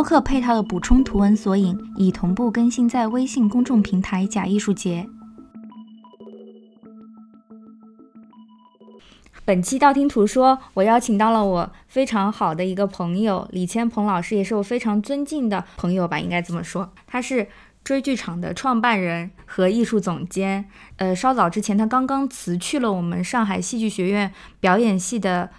播客配套的补充图文索引已同步更新在微信公众平台“假艺术节”。本期道听途说，我邀请到了我非常好的一个朋友李千鹏老师，也是我非常尊敬的朋友吧，应该这么说。他是追剧场的创办人和艺术总监。呃，稍早之前，他刚刚辞去了我们上海戏剧学院表演系的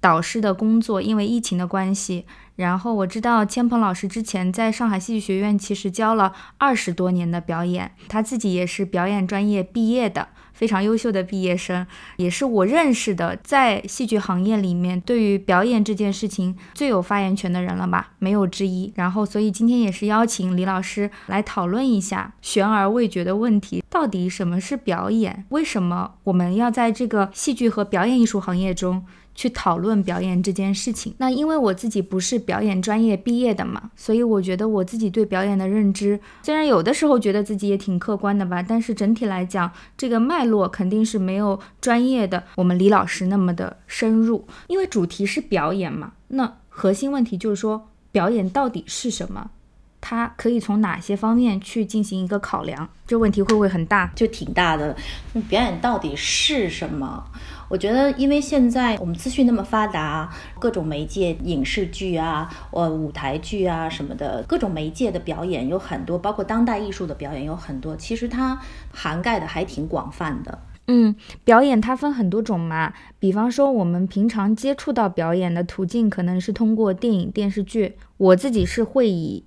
导师的工作，因为疫情的关系。然后我知道千鹏老师之前在上海戏剧学院其实教了二十多年的表演，他自己也是表演专业毕业的，非常优秀的毕业生，也是我认识的在戏剧行业里面对于表演这件事情最有发言权的人了吧，没有之一。然后所以今天也是邀请李老师来讨论一下悬而未决的问题，到底什么是表演？为什么我们要在这个戏剧和表演艺术行业中？去讨论表演这件事情。那因为我自己不是表演专业毕业的嘛，所以我觉得我自己对表演的认知，虽然有的时候觉得自己也挺客观的吧，但是整体来讲，这个脉络肯定是没有专业的我们李老师那么的深入。因为主题是表演嘛，那核心问题就是说，表演到底是什么？它可以从哪些方面去进行一个考量？这问题会不会很大？就挺大的。表演到底是什么？我觉得，因为现在我们资讯那么发达，各种媒介、影视剧啊、呃舞台剧啊什么的，各种媒介的表演有很多，包括当代艺术的表演有很多，其实它涵盖的还挺广泛的。嗯，表演它分很多种嘛，比方说我们平常接触到表演的途径可能是通过电影、电视剧，我自己是会以。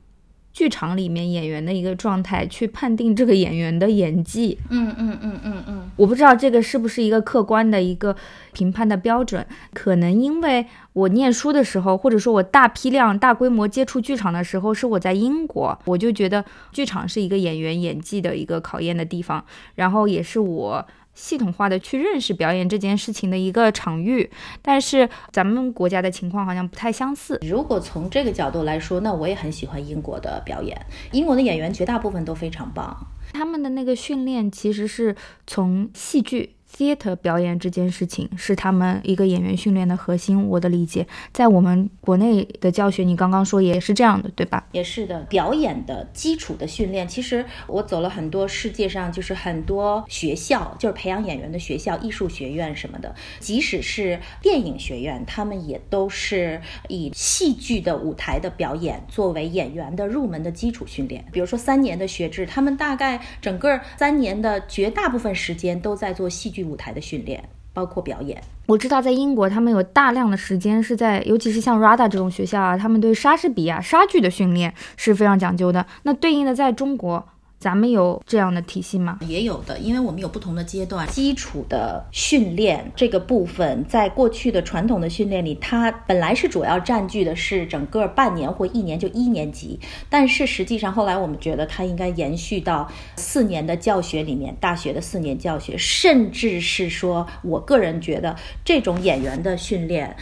剧场里面演员的一个状态，去判定这个演员的演技。嗯嗯嗯嗯嗯，我不知道这个是不是一个客观的一个评判的标准。可能因为我念书的时候，或者说我大批量、大规模接触剧场的时候，是我在英国，我就觉得剧场是一个演员演技的一个考验的地方，然后也是我。系统化的去认识表演这件事情的一个场域，但是咱们国家的情况好像不太相似。如果从这个角度来说，那我也很喜欢英国的表演，英国的演员绝大部分都非常棒，他们的那个训练其实是从戏剧。Theater 表演这件事情是他们一个演员训练的核心，我的理解，在我们国内的教学，你刚刚说也是这样的，对吧？也是的，表演的基础的训练，其实我走了很多世界上就是很多学校，就是培养演员的学校，艺术学院什么的，即使是电影学院，他们也都是以戏剧的舞台的表演作为演员的入门的基础训练。比如说三年的学制，他们大概整个三年的绝大部分时间都在做戏剧。舞台的训练包括表演，我知道在英国，他们有大量的时间是在，尤其是像 RADA 这种学校啊，他们对莎士比亚莎剧的训练是非常讲究的。那对应的在中国。咱们有这样的体系吗？也有的，因为我们有不同的阶段。基础的训练这个部分，在过去的传统的训练里，它本来是主要占据的是整个半年或一年就一年级，但是实际上后来我们觉得它应该延续到四年的教学里面，大学的四年教学，甚至是说，我个人觉得这种演员的训练。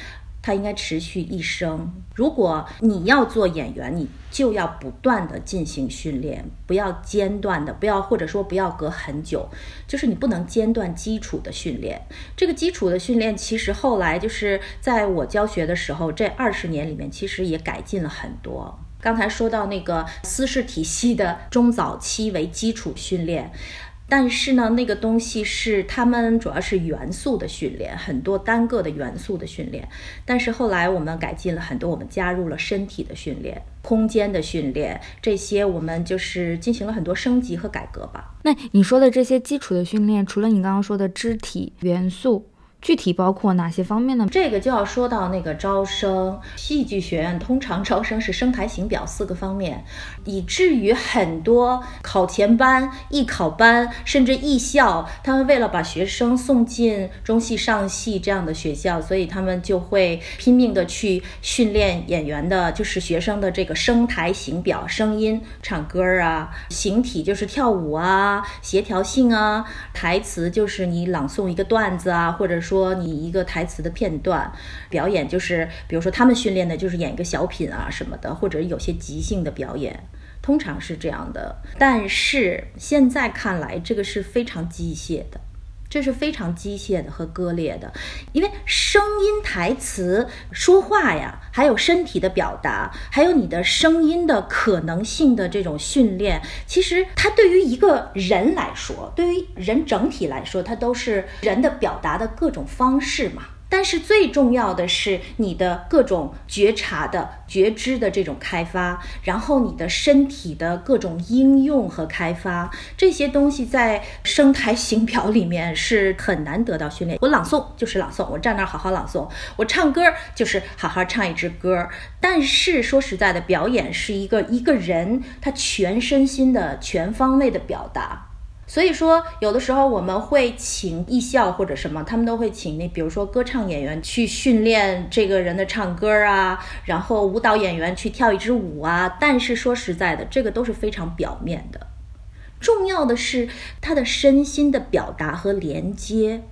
它应该持续一生。如果你要做演员，你就要不断的进行训练，不要间断的，不要或者说不要隔很久，就是你不能间断基础的训练。这个基础的训练，其实后来就是在我教学的时候，这二十年里面，其实也改进了很多。刚才说到那个私事体系的中早期为基础训练。但是呢，那个东西是他们主要是元素的训练，很多单个的元素的训练。但是后来我们改进了很多，我们加入了身体的训练、空间的训练，这些我们就是进行了很多升级和改革吧。那你说的这些基础的训练，除了你刚刚说的肢体元素。具体包括哪些方面呢？这个就要说到那个招生，戏剧学院通常招生是声台形表四个方面，以至于很多考前班、艺考班，甚至艺校，他们为了把学生送进中戏、上戏这样的学校，所以他们就会拼命的去训练演员的，就是学生的这个声台形表、声音、唱歌啊，形体就是跳舞啊，协调性啊，台词就是你朗诵一个段子啊，或者说。说你一个台词的片段表演，就是比如说他们训练的就是演一个小品啊什么的，或者有些即兴的表演，通常是这样的。但是现在看来，这个是非常机械的。这是非常机械的和割裂的，因为声音、台词、说话呀，还有身体的表达，还有你的声音的可能性的这种训练，其实它对于一个人来说，对于人整体来说，它都是人的表达的各种方式嘛。但是最重要的是你的各种觉察的觉知的这种开发，然后你的身体的各种应用和开发，这些东西在声台形表里面是很难得到训练。我朗诵就是朗诵，我站那儿好好朗诵；我唱歌就是好好唱一支歌。但是说实在的，表演是一个一个人他全身心的全方位的表达。所以说，有的时候我们会请艺校或者什么，他们都会请那，比如说歌唱演员去训练这个人的唱歌啊，然后舞蹈演员去跳一支舞啊。但是说实在的，这个都是非常表面的，重要的是他的身心的表达和连接。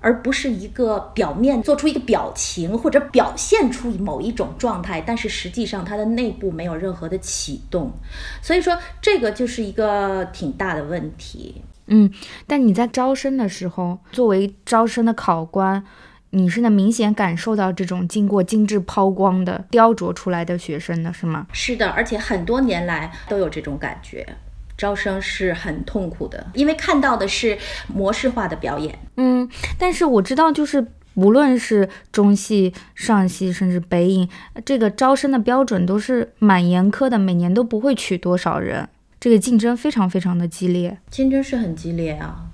而不是一个表面做出一个表情或者表现出某一种状态，但是实际上它的内部没有任何的启动，所以说这个就是一个挺大的问题。嗯，但你在招生的时候，作为招生的考官，你是能明显感受到这种经过精致抛光的雕琢出来的学生的是吗？是的，而且很多年来都有这种感觉。招生是很痛苦的，因为看到的是模式化的表演。嗯，但是我知道，就是无论是中戏、上戏，甚至北影，这个招生的标准都是蛮严苛的，每年都不会取多少人，这个竞争非常非常的激烈。竞争是很激烈啊，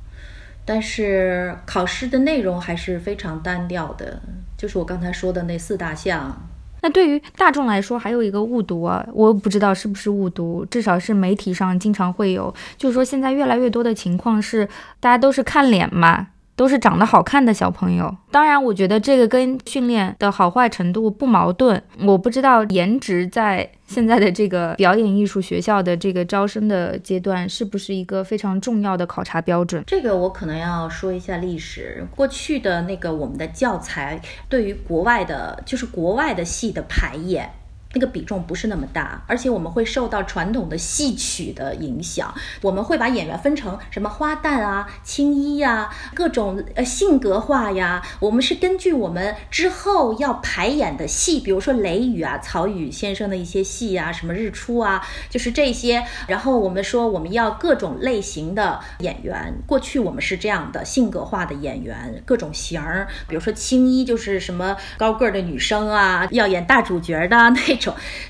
但是考试的内容还是非常单调的，就是我刚才说的那四大项。那对于大众来说，还有一个误读啊，我不知道是不是误读，至少是媒体上经常会有，就是说现在越来越多的情况是，大家都是看脸嘛。都是长得好看的小朋友，当然，我觉得这个跟训练的好坏程度不矛盾。我不知道颜值在现在的这个表演艺术学校的这个招生的阶段是不是一个非常重要的考察标准。这个我可能要说一下历史，过去的那个我们的教材对于国外的，就是国外的戏的排演。那个比重不是那么大，而且我们会受到传统的戏曲的影响。我们会把演员分成什么花旦啊、青衣呀、各种呃性格化呀。我们是根据我们之后要排演的戏，比如说《雷雨》啊、曹禺先生的一些戏啊、什么日出啊，就是这些。然后我们说我们要各种类型的演员。过去我们是这样的性格化的演员，各种型儿。比如说青衣就是什么高个儿的女生啊，要演大主角的那。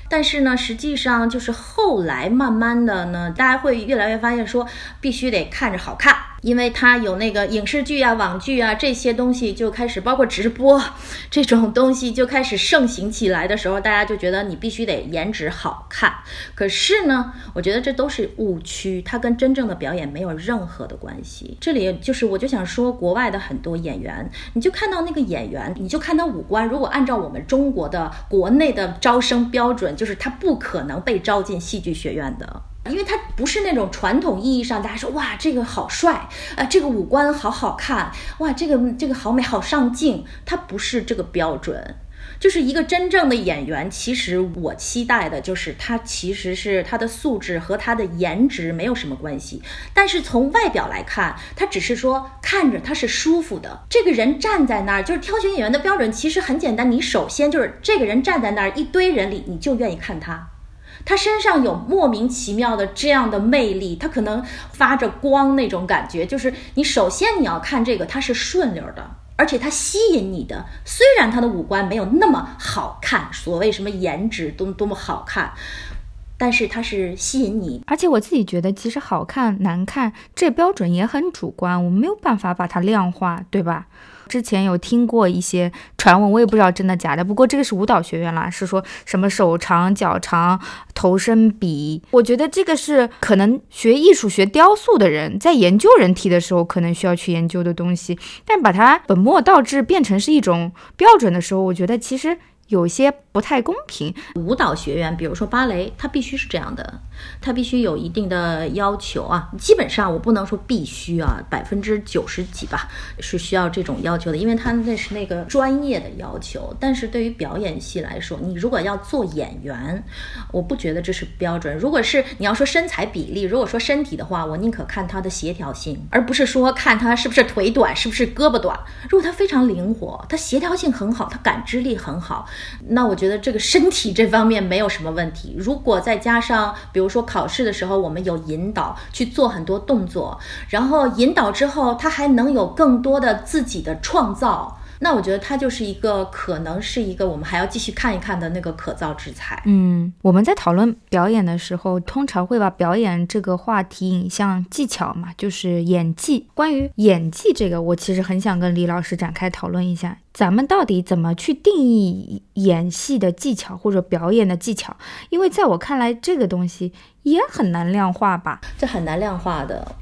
但是呢，实际上就是后来慢慢的呢，大家会越来越发现说，必须得看着好看。因为它有那个影视剧啊、网剧啊这些东西就开始，包括直播这种东西就开始盛行起来的时候，大家就觉得你必须得颜值好看。可是呢，我觉得这都是误区，它跟真正的表演没有任何的关系。这里就是，我就想说，国外的很多演员，你就看到那个演员，你就看他五官，如果按照我们中国的国内的招生标准，就是他不可能被招进戏剧学院的。因为他不是那种传统意义上大家说哇这个好帅，呃这个五官好好看，哇这个这个好美好上镜，他不是这个标准，就是一个真正的演员。其实我期待的就是他其实是他的素质和他的颜值没有什么关系，但是从外表来看，他只是说看着他是舒服的。这个人站在那儿，就是挑选演员的标准其实很简单，你首先就是这个人站在那儿一堆人里，你就愿意看他。他身上有莫名其妙的这样的魅力，他可能发着光那种感觉，就是你首先你要看这个，他是顺溜的，而且他吸引你的。虽然他的五官没有那么好看，所谓什么颜值多多么好看，但是它是吸引你。而且我自己觉得，其实好看难看这标准也很主观，我没有办法把它量化，对吧？之前有听过一些传闻，我也不知道真的假的。不过这个是舞蹈学院啦，是说什么手长脚长、头身比。我觉得这个是可能学艺术、学雕塑的人在研究人体的时候可能需要去研究的东西。但把它本末倒置变成是一种标准的时候，我觉得其实。有些不太公平。舞蹈学院，比如说芭蕾，它必须是这样的，它必须有一定的要求啊。基本上我不能说必须啊，百分之九十几吧是需要这种要求的，因为它那是那个专业的要求。但是对于表演系来说，你如果要做演员，我不觉得这是标准。如果是你要说身材比例，如果说身体的话，我宁可看他的协调性，而不是说看他是不是腿短，是不是胳膊短。如果他非常灵活，他协调性很好，他感知力很好。那我觉得这个身体这方面没有什么问题。如果再加上，比如说考试的时候，我们有引导去做很多动作，然后引导之后，他还能有更多的自己的创造。那我觉得它就是一个可能是一个我们还要继续看一看的那个可造之材。嗯，我们在讨论表演的时候，通常会把表演这个话题引向技巧嘛，就是演技。关于演技这个，我其实很想跟李老师展开讨论一下，咱们到底怎么去定义演戏的技巧或者表演的技巧？因为在我看来，这个东西也很难量化吧？这很难量化的。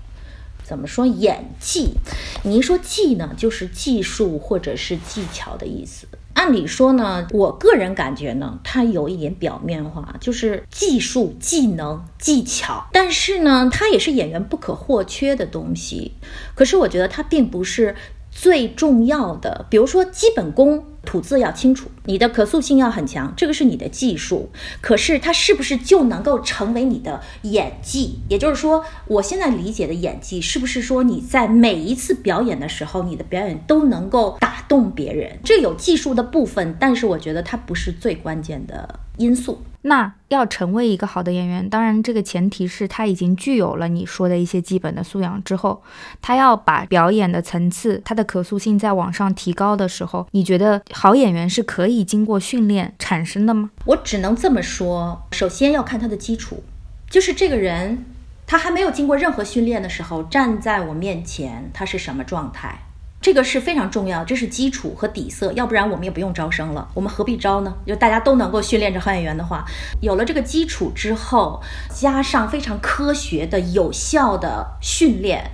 怎么说演技？你一说技呢，就是技术或者是技巧的意思。按理说呢，我个人感觉呢，它有一点表面化，就是技术、技能、技巧。但是呢，它也是演员不可或缺的东西。可是我觉得它并不是最重要的。比如说基本功。吐字要清楚，你的可塑性要很强，这个是你的技术。可是它是不是就能够成为你的演技？也就是说，我现在理解的演技，是不是说你在每一次表演的时候，你的表演都能够打动别人？这有技术的部分，但是我觉得它不是最关键的因素。那要成为一个好的演员，当然这个前提是他已经具有了你说的一些基本的素养之后，他要把表演的层次、他的可塑性再往上提高的时候，你觉得好演员是可以经过训练产生的吗？我只能这么说，首先要看他的基础，就是这个人他还没有经过任何训练的时候站在我面前，他是什么状态。这个是非常重要，这是基础和底色，要不然我们也不用招生了，我们何必招呢？就大家都能够训练成好演员的话，有了这个基础之后，加上非常科学的、有效的训练。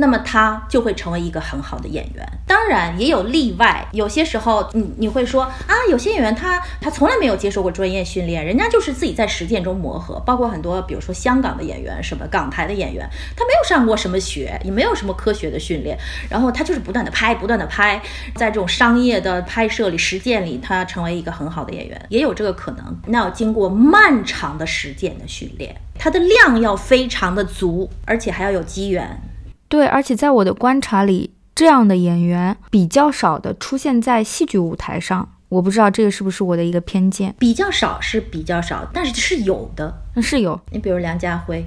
那么他就会成为一个很好的演员。当然也有例外，有些时候你你会说啊，有些演员他他从来没有接受过专业训练，人家就是自己在实践中磨合。包括很多，比如说香港的演员，什么港台的演员，他没有上过什么学，也没有什么科学的训练，然后他就是不断的拍，不断的拍，在这种商业的拍摄里、实践里，他成为一个很好的演员，也有这个可能。那要经过漫长的实践的训练，他的量要非常的足，而且还要有机缘。对，而且在我的观察里，这样的演员比较少的出现在戏剧舞台上。我不知道这个是不是我的一个偏见，比较少是比较少，但是是有的，是有。你比如梁家辉，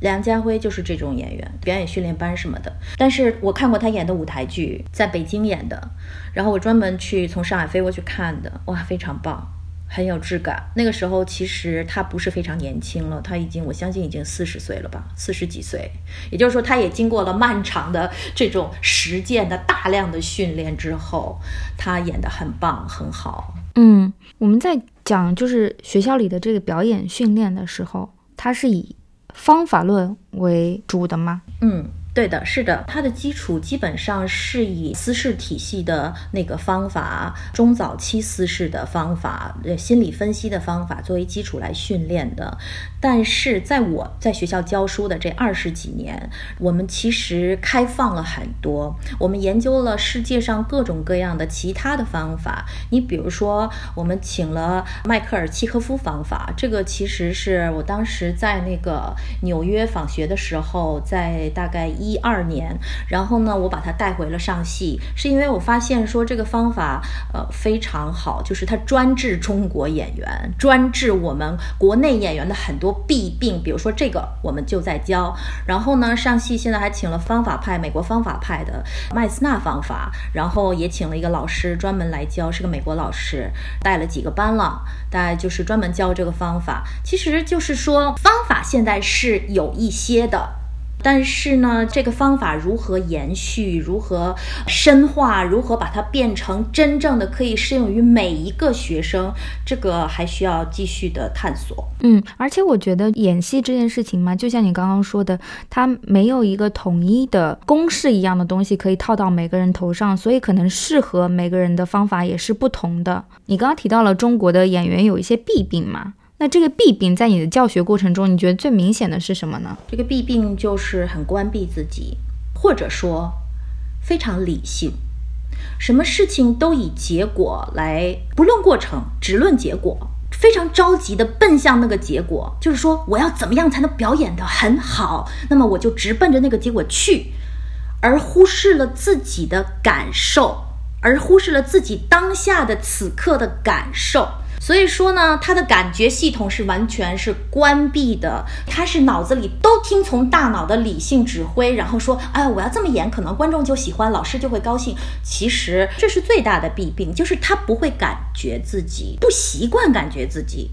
梁家辉就是这种演员，表演训练班什么的。但是我看过他演的舞台剧，在北京演的，然后我专门去从上海飞过去看的，哇，非常棒。很有质感。那个时候其实他不是非常年轻了，他已经我相信已经四十岁了吧，四十几岁。也就是说，他也经过了漫长的这种实践的大量的训练之后，他演得很棒，很好。嗯，我们在讲就是学校里的这个表演训练的时候，它是以方法论为主的吗？嗯。对的，是的，它的基础基本上是以思式体系的那个方法，中早期思式的方法，呃，心理分析的方法作为基础来训练的。但是在我在学校教书的这二十几年，我们其实开放了很多，我们研究了世界上各种各样的其他的方法。你比如说，我们请了迈克尔契科夫方法，这个其实是我当时在那个纽约访学的时候，在大概。一二年，然后呢，我把他带回了上戏，是因为我发现说这个方法呃非常好，就是它专治中国演员，专治我们国内演员的很多弊病，比如说这个我们就在教。然后呢，上戏现在还请了方法派美国方法派的麦斯纳方法，然后也请了一个老师专门来教，是个美国老师，带了几个班了，大概就是专门教这个方法。其实就是说方法现在是有一些的。但是呢，这个方法如何延续，如何深化，如何把它变成真正的可以适用于每一个学生，这个还需要继续的探索。嗯，而且我觉得演戏这件事情嘛，就像你刚刚说的，它没有一个统一的公式一样的东西可以套到每个人头上，所以可能适合每个人的方法也是不同的。你刚刚提到了中国的演员有一些弊病嘛？那这个弊病在你的教学过程中，你觉得最明显的是什么呢？这个弊病就是很关闭自己，或者说非常理性，什么事情都以结果来，不论过程，只论结果，非常着急的奔向那个结果，就是说我要怎么样才能表演得很好，那么我就直奔着那个结果去，而忽视了自己的感受，而忽视了自己当下的此刻的感受。所以说呢，他的感觉系统是完全是关闭的，他是脑子里都听从大脑的理性指挥，然后说，哎，我要这么演，可能观众就喜欢，老师就会高兴。其实这是最大的弊病，就是他不会感觉自己，不习惯感觉自己，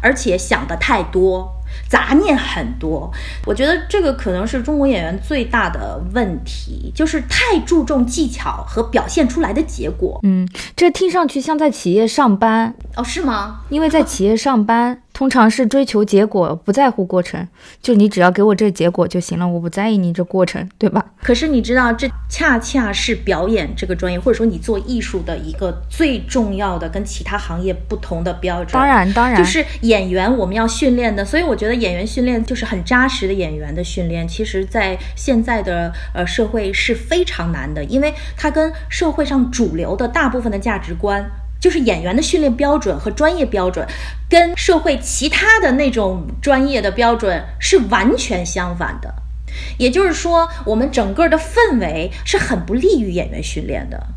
而且想的太多。杂念很多，我觉得这个可能是中国演员最大的问题，就是太注重技巧和表现出来的结果。嗯，这听上去像在企业上班哦？是吗？因为在企业上班。通常是追求结果，不在乎过程，就你只要给我这结果就行了，我不在意你这过程，对吧？可是你知道，这恰恰是表演这个专业，或者说你做艺术的一个最重要的跟其他行业不同的标准。当然，当然，就是演员我们要训练的，所以我觉得演员训练就是很扎实的演员的训练，其实在现在的呃社会是非常难的，因为它跟社会上主流的大部分的价值观。就是演员的训练标准和专业标准，跟社会其他的那种专业的标准是完全相反的。也就是说，我们整个的氛围是很不利于演员训练的。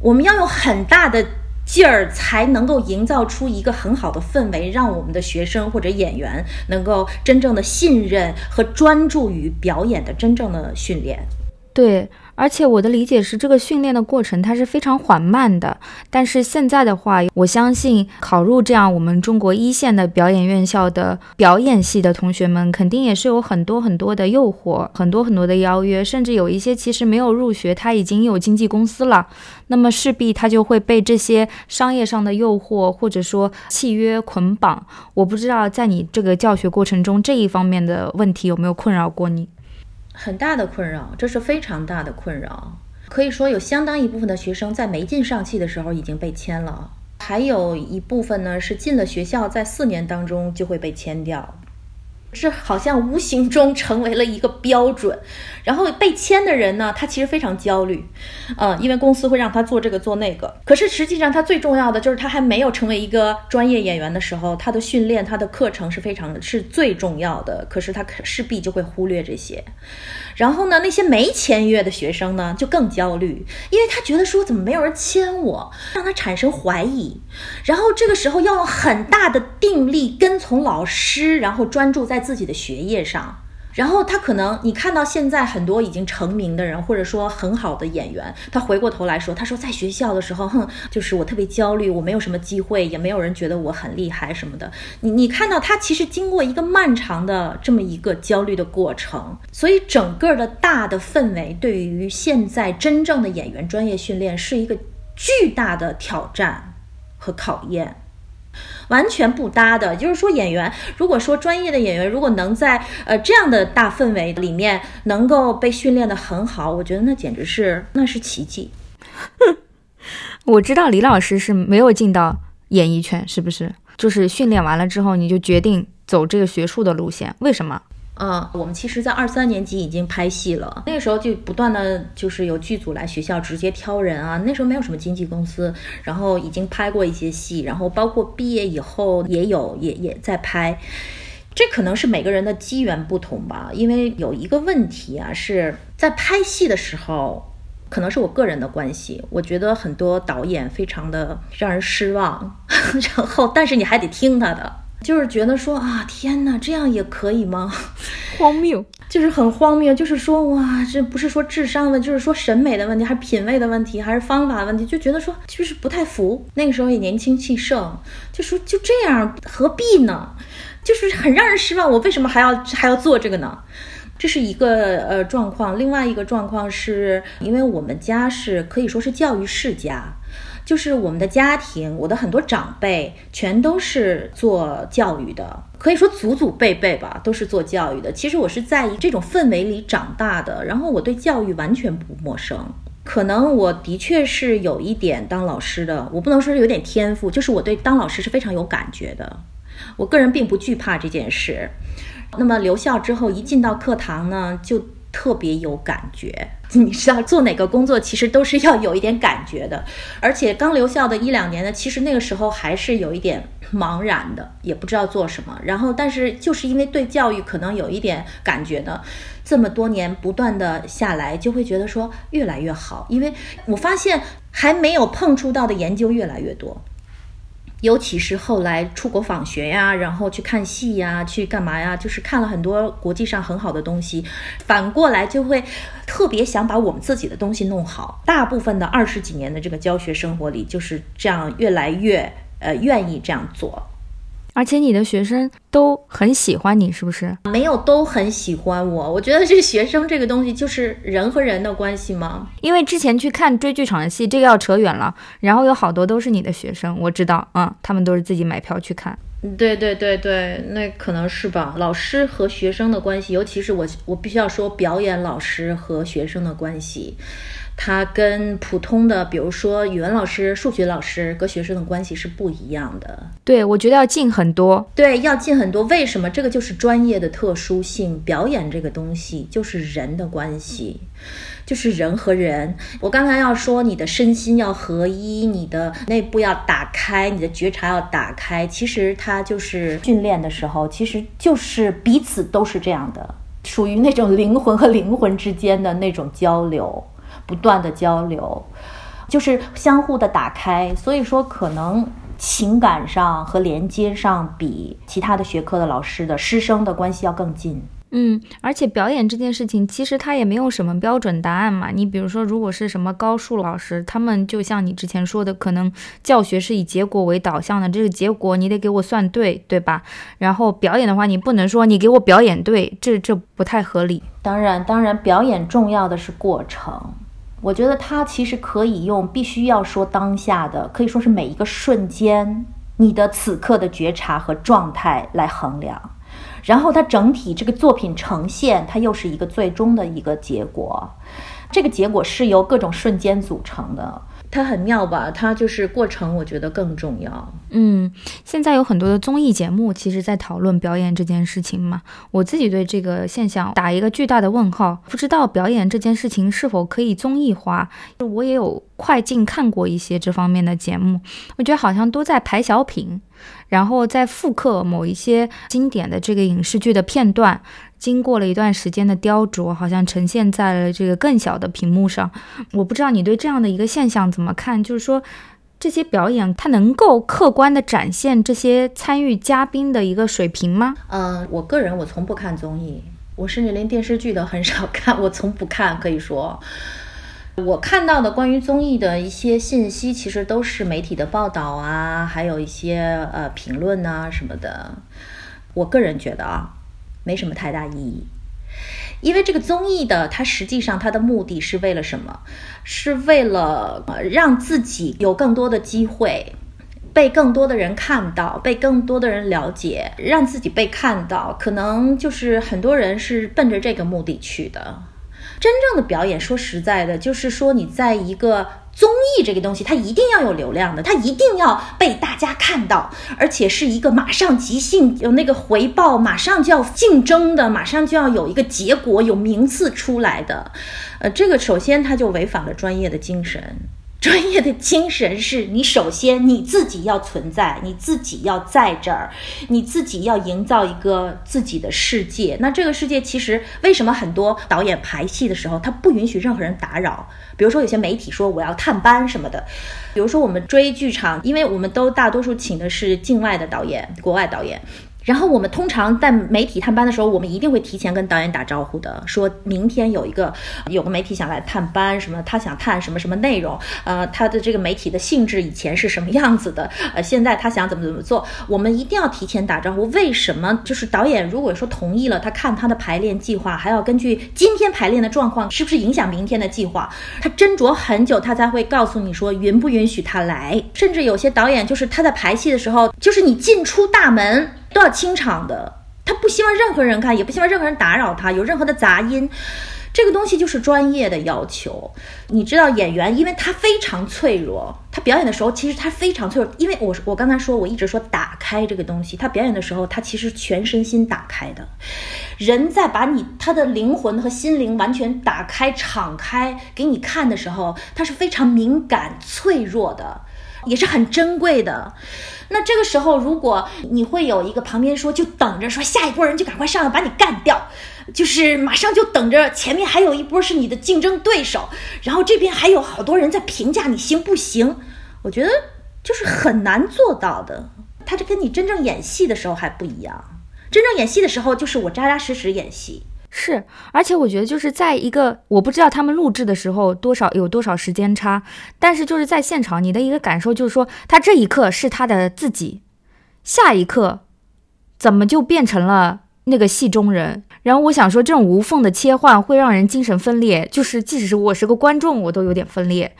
我们要用很大的劲儿才能够营造出一个很好的氛围，让我们的学生或者演员能够真正的信任和专注于表演的真正的训练。对。而且我的理解是，这个训练的过程它是非常缓慢的。但是现在的话，我相信考入这样我们中国一线的表演院校的表演系的同学们，肯定也是有很多很多的诱惑，很多很多的邀约，甚至有一些其实没有入学，他已经有经纪公司了。那么势必他就会被这些商业上的诱惑或者说契约捆绑。我不知道在你这个教学过程中这一方面的问题有没有困扰过你？很大的困扰，这是非常大的困扰。可以说，有相当一部分的学生在没进上戏的时候已经被签了，还有一部分呢是进了学校，在四年当中就会被签掉。这好像无形中成为了一个标准，然后被签的人呢，他其实非常焦虑，呃，因为公司会让他做这个做那个。可是实际上，他最重要的就是他还没有成为一个专业演员的时候，他的训练、他的课程是非常是最重要的。可是他势必就会忽略这些。然后呢，那些没签约的学生呢，就更焦虑，因为他觉得说怎么没有人签我，让他产生怀疑。然后这个时候要用很大的定力跟从老师，然后专注在自己的学业上。然后他可能，你看到现在很多已经成名的人，或者说很好的演员，他回过头来说，他说在学校的时候，哼，就是我特别焦虑，我没有什么机会，也没有人觉得我很厉害什么的。你你看到他其实经过一个漫长的这么一个焦虑的过程，所以整个的大的氛围对于现在真正的演员专业训练是一个巨大的挑战和考验。完全不搭的，就是说演员，如果说专业的演员，如果能在呃这样的大氛围里面能够被训练的很好，我觉得那简直是那是奇迹。我知道李老师是没有进到演艺圈，是不是？就是训练完了之后，你就决定走这个学术的路线，为什么？嗯，我们其实，在二三年级已经拍戏了。那时候就不断的就是有剧组来学校直接挑人啊。那时候没有什么经纪公司，然后已经拍过一些戏，然后包括毕业以后也有也也在拍。这可能是每个人的机缘不同吧。因为有一个问题啊，是在拍戏的时候，可能是我个人的关系，我觉得很多导演非常的让人失望。然后，但是你还得听他的，就是觉得说啊，天哪，这样也可以吗？荒谬。就是很荒谬，就是说哇，这不是说智商的，就是说审美的问题，还是品味的问题，还是方法问题，就觉得说就是不太服。那个时候也年轻气盛，就说就这样何必呢？就是很让人失望。我为什么还要还要做这个呢？这是一个呃状况。另外一个状况是因为我们家是可以说是教育世家。就是我们的家庭，我的很多长辈全都是做教育的，可以说祖祖辈辈吧，都是做教育的。其实我是在这种氛围里长大的，然后我对教育完全不陌生。可能我的确是有一点当老师的，我不能说是有点天赋，就是我对当老师是非常有感觉的。我个人并不惧怕这件事。那么留校之后，一进到课堂呢，就。特别有感觉，你知道做哪个工作其实都是要有一点感觉的，而且刚留校的一两年呢，其实那个时候还是有一点茫然的，也不知道做什么。然后，但是就是因为对教育可能有一点感觉呢，这么多年不断的下来，就会觉得说越来越好，因为我发现还没有碰触到的研究越来越多。尤其是后来出国访学呀，然后去看戏呀，去干嘛呀？就是看了很多国际上很好的东西，反过来就会特别想把我们自己的东西弄好。大部分的二十几年的这个教学生活里，就是这样，越来越呃愿意这样做。而且你的学生都很喜欢你，是不是？没有，都很喜欢我。我觉得这学生这个东西就是人和人的关系吗？因为之前去看追剧场的戏，这个要扯远了。然后有好多都是你的学生，我知道，嗯，他们都是自己买票去看。对对对对，那可能是吧。老师和学生的关系，尤其是我，我必须要说表演老师和学生的关系。他跟普通的，比如说语文老师、数学老师，跟学生的关系是不一样的。对，我觉得要近很多。对，要近很多。为什么？这个就是专业的特殊性。表演这个东西就是人的关系，就是人和人。我刚才要说，你的身心要合一，你的内部要打开，你的觉察要打开。其实它就是训练的时候，其实就是彼此都是这样的，属于那种灵魂和灵魂之间的那种交流。不断的交流，就是相互的打开，所以说可能情感上和连接上比其他的学科的老师的师生的关系要更近。嗯，而且表演这件事情，其实它也没有什么标准答案嘛。你比如说，如果是什么高数老师，他们就像你之前说的，可能教学是以结果为导向的，这个结果你得给我算对，对吧？然后表演的话，你不能说你给我表演对，这这不太合理。当然，当然，表演重要的是过程。我觉得它其实可以用，必须要说当下的，可以说是每一个瞬间你的此刻的觉察和状态来衡量，然后它整体这个作品呈现，它又是一个最终的一个结果，这个结果是由各种瞬间组成的。它很妙吧？它就是过程，我觉得更重要。嗯，现在有很多的综艺节目，其实在讨论表演这件事情嘛。我自己对这个现象打一个巨大的问号，不知道表演这件事情是否可以综艺化。我也有快进看过一些这方面的节目，我觉得好像都在排小品，然后在复刻某一些经典的这个影视剧的片段。经过了一段时间的雕琢，好像呈现在了这个更小的屏幕上。我不知道你对这样的一个现象怎么看？就是说，这些表演它能够客观的展现这些参与嘉宾的一个水平吗？嗯，我个人我从不看综艺，我甚至连电视剧都很少看，我从不看。可以说，我看到的关于综艺的一些信息，其实都是媒体的报道啊，还有一些呃评论啊什么的。我个人觉得啊。没什么太大意义，因为这个综艺的它实际上它的目的是为了什么？是为了让自己有更多的机会，被更多的人看到，被更多的人了解，让自己被看到。可能就是很多人是奔着这个目的去的。真正的表演，说实在的，就是说你在一个。这个东西，它一定要有流量的，它一定要被大家看到，而且是一个马上即兴有那个回报，马上就要竞争的，马上就要有一个结果，有名次出来的。呃，这个首先它就违反了专业的精神。专业的精神是你首先你自己要存在，你自己要在这儿，你自己要营造一个自己的世界。那这个世界其实为什么很多导演排戏的时候他不允许任何人打扰？比如说有些媒体说我要探班什么的，比如说我们追剧场，因为我们都大多数请的是境外的导演，国外导演。然后我们通常在媒体探班的时候，我们一定会提前跟导演打招呼的，说明天有一个有个媒体想来探班，什么他想探什么什么内容，呃，他的这个媒体的性质以前是什么样子的，呃，现在他想怎么怎么做，我们一定要提前打招呼。为什么？就是导演如果说同意了，他看他的排练计划，还要根据今天排练的状况是不是影响明天的计划，他斟酌很久，他才会告诉你说允不允许他来。甚至有些导演就是他在排戏的时候，就是你进出大门。都要清场的，他不希望任何人看，也不希望任何人打扰他，有任何的杂音，这个东西就是专业的要求。你知道演员，因为他非常脆弱，他表演的时候其实他非常脆弱，因为我我刚才说我一直说打开这个东西，他表演的时候他其实全身心打开的，人在把你他的灵魂和心灵完全打开敞开给你看的时候，他是非常敏感脆弱的，也是很珍贵的。那这个时候，如果你会有一个旁边说，就等着说下一波人就赶快上来把你干掉，就是马上就等着前面还有一波是你的竞争对手，然后这边还有好多人在评价你行不行？我觉得就是很难做到的。他这跟你真正演戏的时候还不一样，真正演戏的时候就是我扎扎实实演戏。是，而且我觉得就是在一个我不知道他们录制的时候多少有多少时间差，但是就是在现场你的一个感受就是说，他这一刻是他的自己，下一刻怎么就变成了那个戏中人？然后我想说，这种无缝的切换会让人精神分裂，就是即使是我是个观众，我都有点分裂。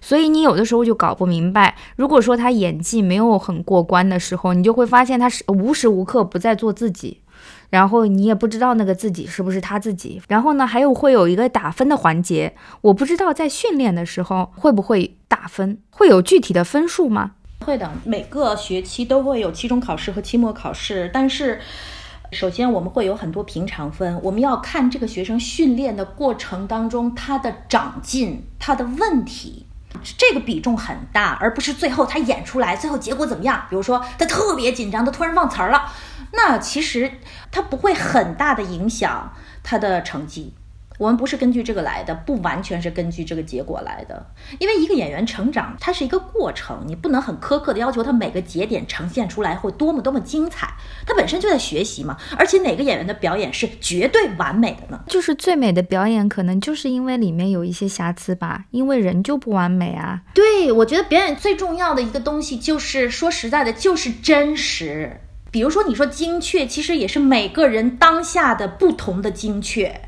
所以你有的时候就搞不明白，如果说他演技没有很过关的时候，你就会发现他是无时无刻不在做自己。然后你也不知道那个自己是不是他自己。然后呢，还有会有一个打分的环节，我不知道在训练的时候会不会打分，会有具体的分数吗？会的，每个学期都会有期中考试和期末考试。但是，首先我们会有很多平常分，我们要看这个学生训练的过程当中他的长进，他的问题，这个比重很大，而不是最后他演出来最后结果怎么样。比如说他特别紧张，他突然忘词儿了。那其实它不会很大的影响他的成绩，我们不是根据这个来的，不完全是根据这个结果来的。因为一个演员成长，它是一个过程，你不能很苛刻的要求他每个节点呈现出来会多么多么精彩，他本身就在学习嘛。而且哪个演员的表演是绝对完美的呢？就是最美的表演，可能就是因为里面有一些瑕疵吧，因为人就不完美啊。对，我觉得表演最重要的一个东西就是说实在的，就是真实。比如说，你说精确，其实也是每个人当下的不同的精确，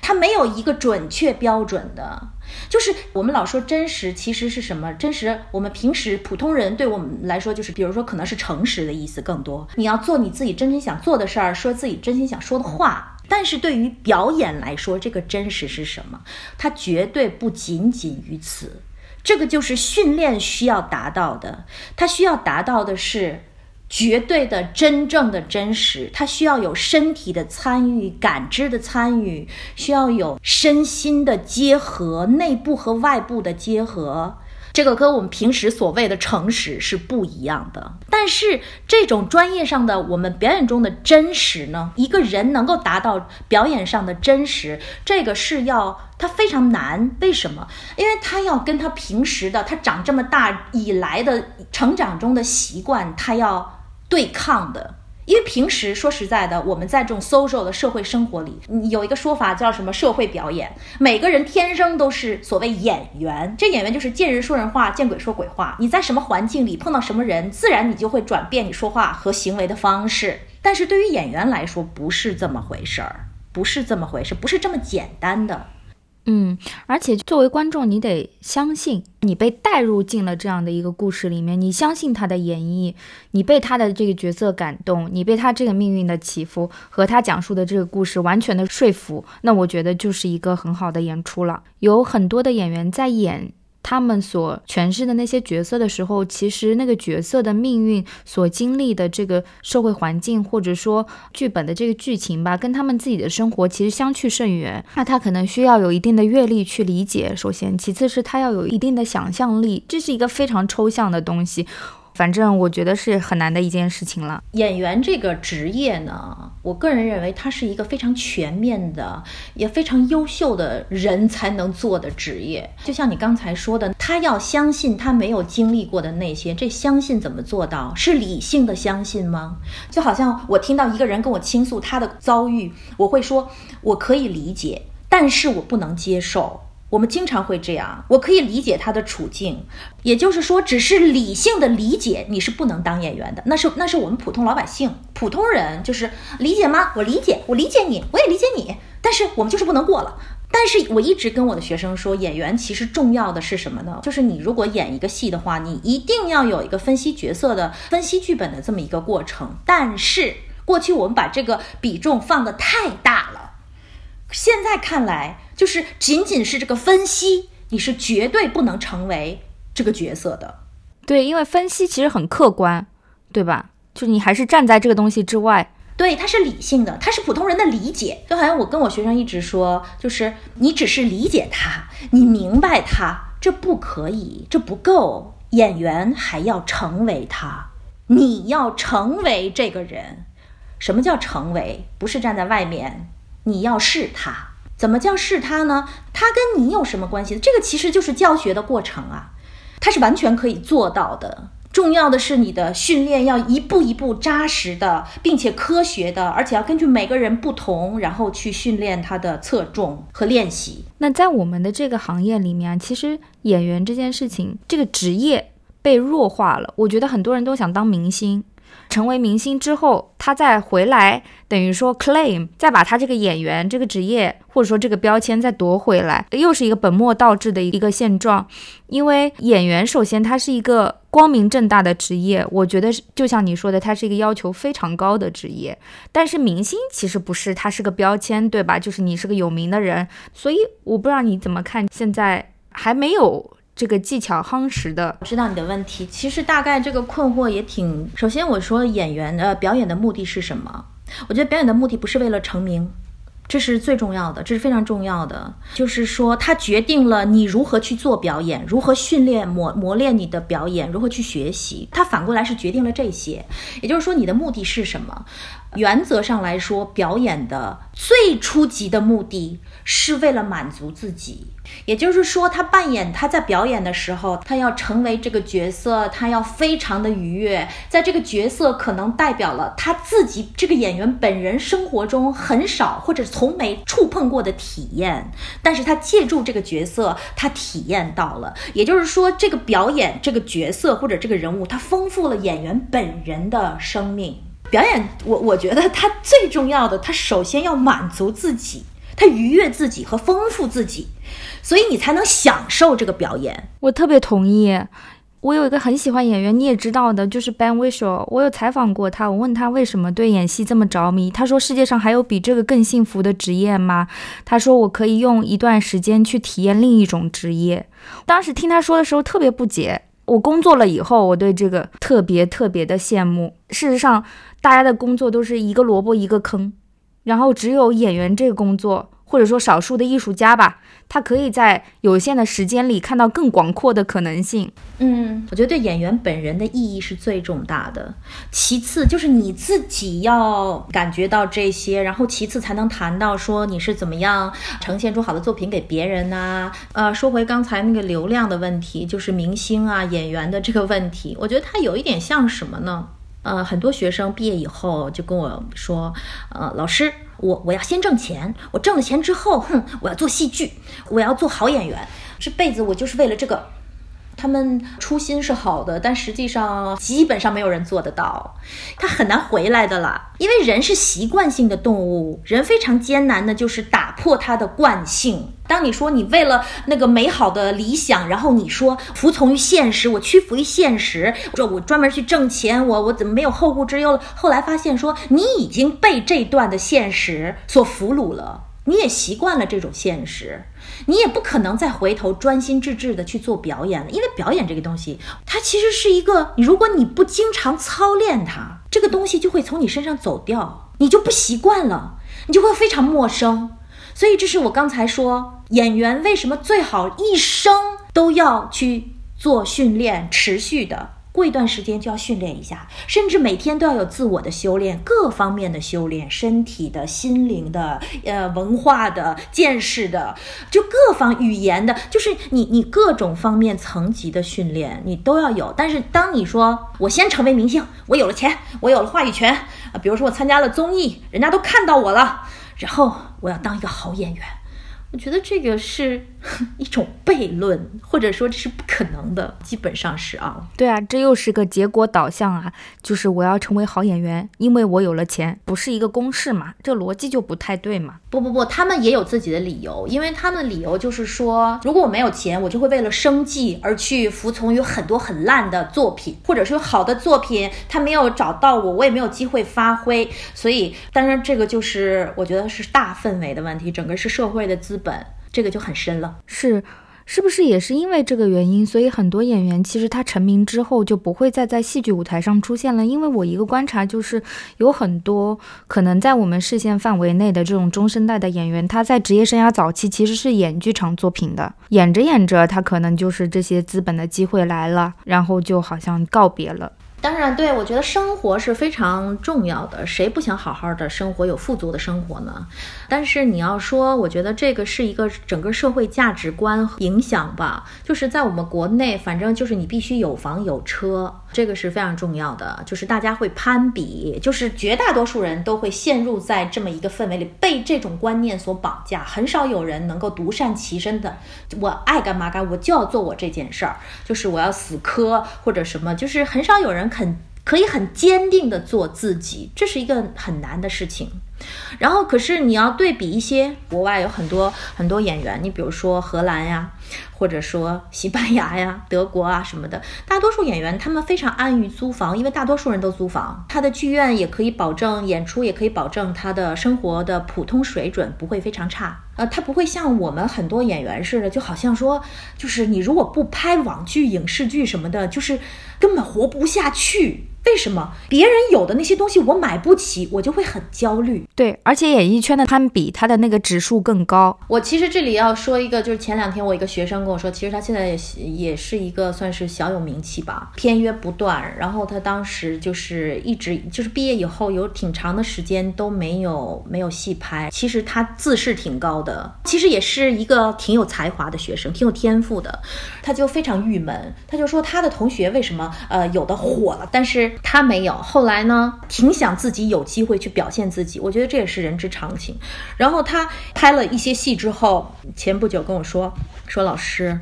它没有一个准确标准的。就是我们老说真实，其实是什么？真实，我们平时普通人对我们来说，就是比如说，可能是诚实的意思更多。你要做你自己真心想做的事儿，说自己真心想说的话。但是对于表演来说，这个真实是什么？它绝对不仅仅于此。这个就是训练需要达到的，它需要达到的是。绝对的、真正的真实，它需要有身体的参与、感知的参与，需要有身心的结合，内部和外部的结合。这个跟我们平时所谓的诚实是不一样的。但是这种专业上的我们表演中的真实呢？一个人能够达到表演上的真实，这个是要他非常难。为什么？因为他要跟他平时的他长这么大以来的成长中的习惯，他要。对抗的，因为平时说实在的，我们在这种 social 的社会生活里，有一个说法叫什么社会表演。每个人天生都是所谓演员，这演员就是见人说人话，见鬼说鬼话。你在什么环境里碰到什么人，自然你就会转变你说话和行为的方式。但是对于演员来说，不是这么回事儿，不是这么回事，不是这么简单的。嗯，而且作为观众，你得相信你被带入进了这样的一个故事里面，你相信他的演绎，你被他的这个角色感动，你被他这个命运的起伏和他讲述的这个故事完全的说服，那我觉得就是一个很好的演出了。有很多的演员在演他们所诠释的那些角色的时候，其实那个角色的命运所经历的这个社会环境，或者说剧本的这个剧情吧，跟他们自己的生活其实相去甚远。那他可能需要有一定的阅历去理解，首先，其次是他要有一定的想象力，这是一个非常抽象的东西。反正我觉得是很难的一件事情了。演员这个职业呢，我个人认为它是一个非常全面的，也非常优秀的人才能做的职业。就像你刚才说的，他要相信他没有经历过的那些，这相信怎么做到？是理性的相信吗？就好像我听到一个人跟我倾诉他的遭遇，我会说我可以理解，但是我不能接受。我们经常会这样，我可以理解他的处境，也就是说，只是理性的理解，你是不能当演员的。那是那是我们普通老百姓、普通人，就是理解吗？我理解，我理解你，我也理解你，但是我们就是不能过了。但是我一直跟我的学生说，演员其实重要的是什么呢？就是你如果演一个戏的话，你一定要有一个分析角色的、分析剧本的这么一个过程。但是过去我们把这个比重放得太大了。现在看来，就是仅仅是这个分析，你是绝对不能成为这个角色的。对，因为分析其实很客观，对吧？就你还是站在这个东西之外。对，它是理性的，它是普通人的理解。就好像我跟我学生一直说，就是你只是理解他，你明白他，这不可以，这不够。演员还要成为他，你要成为这个人。什么叫成为？不是站在外面。你要是他，怎么叫是他呢？他跟你有什么关系？这个其实就是教学的过程啊，他是完全可以做到的。重要的是你的训练要一步一步扎实的，并且科学的，而且要根据每个人不同，然后去训练他的侧重和练习。那在我们的这个行业里面，其实演员这件事情，这个职业被弱化了。我觉得很多人都想当明星。成为明星之后，他再回来，等于说 claim，再把他这个演员这个职业或者说这个标签再夺回来，又是一个本末倒置的一个现状。因为演员首先他是一个光明正大的职业，我觉得就像你说的，他是一个要求非常高的职业。但是明星其实不是，他是个标签，对吧？就是你是个有名的人，所以我不知道你怎么看，现在还没有。这个技巧夯实的，知道你的问题。其实大概这个困惑也挺……首先我说演员呃表演的目的是什么？我觉得表演的目的不是为了成名，这是最重要的，这是非常重要的。就是说，它决定了你如何去做表演，如何训练磨磨练你的表演，如何去学习。它反过来是决定了这些。也就是说，你的目的是什么？原则上来说，表演的最初级的目的是为了满足自己。也就是说，他扮演他在表演的时候，他要成为这个角色，他要非常的愉悦。在这个角色可能代表了他自己这个演员本人生活中很少或者从没触碰过的体验，但是他借助这个角色，他体验到了。也就是说，这个表演这个角色或者这个人物，他丰富了演员本人的生命。表演，我我觉得他最重要的，他首先要满足自己，他愉悦自己和丰富自己。所以你才能享受这个表演。我特别同意。我有一个很喜欢演员，你也知道的，就是 Ben Whishaw。我有采访过他，我问他为什么对演戏这么着迷。他说：“世界上还有比这个更幸福的职业吗？”他说：“我可以用一段时间去体验另一种职业。”当时听他说的时候特别不解。我工作了以后，我对这个特别特别的羡慕。事实上，大家的工作都是一个萝卜一个坑，然后只有演员这个工作。或者说少数的艺术家吧，他可以在有限的时间里看到更广阔的可能性。嗯，我觉得对演员本人的意义是最重大的。其次就是你自己要感觉到这些，然后其次才能谈到说你是怎么样呈现出好的作品给别人呐。呃，说回刚才那个流量的问题，就是明星啊演员的这个问题，我觉得它有一点像什么呢？呃，很多学生毕业以后就跟我说，呃，老师，我我要先挣钱，我挣了钱之后，哼，我要做戏剧，我要做好演员，这辈子我就是为了这个。他们初心是好的，但实际上基本上没有人做得到，他很难回来的啦。因为人是习惯性的动物，人非常艰难的就是打破他的惯性。当你说你为了那个美好的理想，然后你说服从于现实，我屈服于现实，说我专门去挣钱，我我怎么没有后顾之忧了？后来发现说你已经被这段的现实所俘虏了。你也习惯了这种现实，你也不可能再回头专心致志的去做表演了，因为表演这个东西，它其实是一个，如果你不经常操练它，这个东西就会从你身上走掉，你就不习惯了，你就会非常陌生。所以这是我刚才说，演员为什么最好一生都要去做训练，持续的。过一段时间就要训练一下，甚至每天都要有自我的修炼，各方面的修炼，身体的、心灵的、呃，文化的、见识的，就各方语言的，就是你你各种方面层级的训练，你都要有。但是当你说我先成为明星，我有了钱，我有了话语权啊，比如说我参加了综艺，人家都看到我了，然后我要当一个好演员。我觉得这个是 一种悖论，或者说这是不可能的，基本上是啊。对啊，这又是个结果导向啊，就是我要成为好演员，因为我有了钱，不是一个公式嘛？这逻辑就不太对嘛？不不不，他们也有自己的理由，因为他们的理由就是说，如果我没有钱，我就会为了生计而去服从于很多很烂的作品，或者说好的作品他没有找到我，我也没有机会发挥。所以，当然这个就是我觉得是大氛围的问题，整个是社会的资。本这个就很深了，是，是不是也是因为这个原因，所以很多演员其实他成名之后就不会再在戏剧舞台上出现了？因为我一个观察就是，有很多可能在我们视线范围内的这种中生代的演员，他在职业生涯早期其实是演剧场作品的，演着演着，他可能就是这些资本的机会来了，然后就好像告别了。当然，对我觉得生活是非常重要的，谁不想好好的生活，有富足的生活呢？但是你要说，我觉得这个是一个整个社会价值观影响吧，就是在我们国内，反正就是你必须有房有车，这个是非常重要的，就是大家会攀比，就是绝大多数人都会陷入在这么一个氛围里，被这种观念所绑架，很少有人能够独善其身的，我爱干嘛干，我就要做我这件事儿，就是我要死磕或者什么，就是很少有人。肯可以很坚定的做自己，这是一个很难的事情。然后，可是你要对比一些国外有很多很多演员，你比如说荷兰呀，或者说西班牙呀、德国啊什么的，大多数演员他们非常安于租房，因为大多数人都租房，他的剧院也可以保证演出，也可以保证他的生活的普通水准不会非常差。呃，他不会像我们很多演员似的，就好像说，就是你如果不拍网剧、影视剧什么的，就是根本活不下去。为什么别人有的那些东西我买不起，我就会很焦虑？对，而且演艺圈的攀比，它的那个指数更高。我其实这里要说一个，就是前两天我一个学生跟我说，其实他现在也也是一个算是小有名气吧，片约不断。然后他当时就是一直就是毕业以后有挺长的时间都没有没有戏拍。其实他自视挺高的，其实也是一个挺有才华的学生，挺有天赋的。他就非常郁闷，他就说他的同学为什么呃有的火了，但是。他没有，后来呢，挺想自己有机会去表现自己，我觉得这也是人之常情。然后他拍了一些戏之后，前不久跟我说，说老师。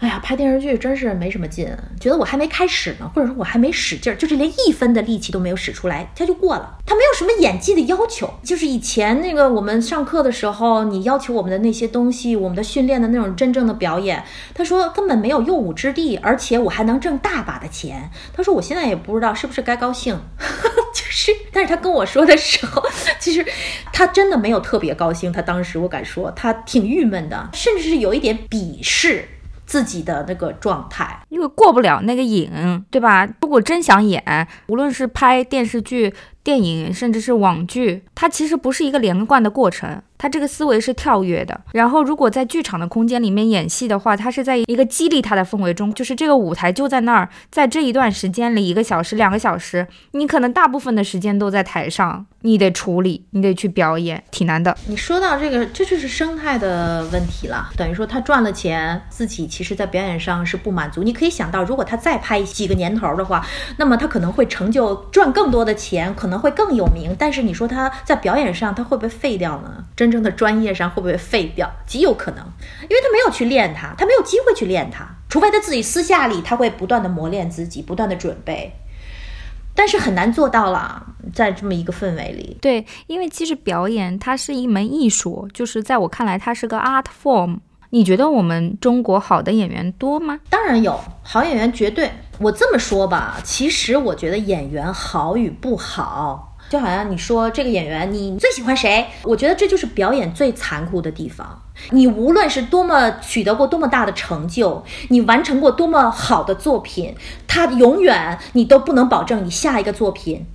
哎呀，拍电视剧真是没什么劲，觉得我还没开始呢，或者说我还没使劲儿，就是连一分的力气都没有使出来，他就过了。他没有什么演技的要求，就是以前那个我们上课的时候，你要求我们的那些东西，我们的训练的那种真正的表演，他说根本没有用武之地，而且我还能挣大把的钱。他说我现在也不知道是不是该高兴，就是，但是他跟我说的时候，其实他真的没有特别高兴，他当时我敢说他挺郁闷的，甚至是有一点鄙视。自己的那个状态，因为过不了那个瘾，对吧？如果真想演，无论是拍电视剧。电影甚至是网剧，它其实不是一个连贯的过程，他这个思维是跳跃的。然后，如果在剧场的空间里面演戏的话，他是在一个激励他的氛围中，就是这个舞台就在那儿，在这一段时间里，一个小时、两个小时，你可能大部分的时间都在台上，你得处理，你得去表演，挺难的。你说到这个，这就是生态的问题了。等于说他赚了钱，自己其实在表演上是不满足。你可以想到，如果他再拍几个年头的话，那么他可能会成就赚更多的钱，可能。会更有名，但是你说他在表演上他会不会废掉呢？真正的专业上会不会废掉？极有可能，因为他没有去练他，他没有机会去练他，除非他自己私下里他会不断的磨练自己，不断的准备，但是很难做到了，在这么一个氛围里。对，因为其实表演它是一门艺术，就是在我看来它是个 art form。你觉得我们中国好的演员多吗？当然有，好演员绝对。我这么说吧，其实我觉得演员好与不好，就好像你说这个演员你最喜欢谁？我觉得这就是表演最残酷的地方。你无论是多么取得过多么大的成就，你完成过多么好的作品，它永远你都不能保证你下一个作品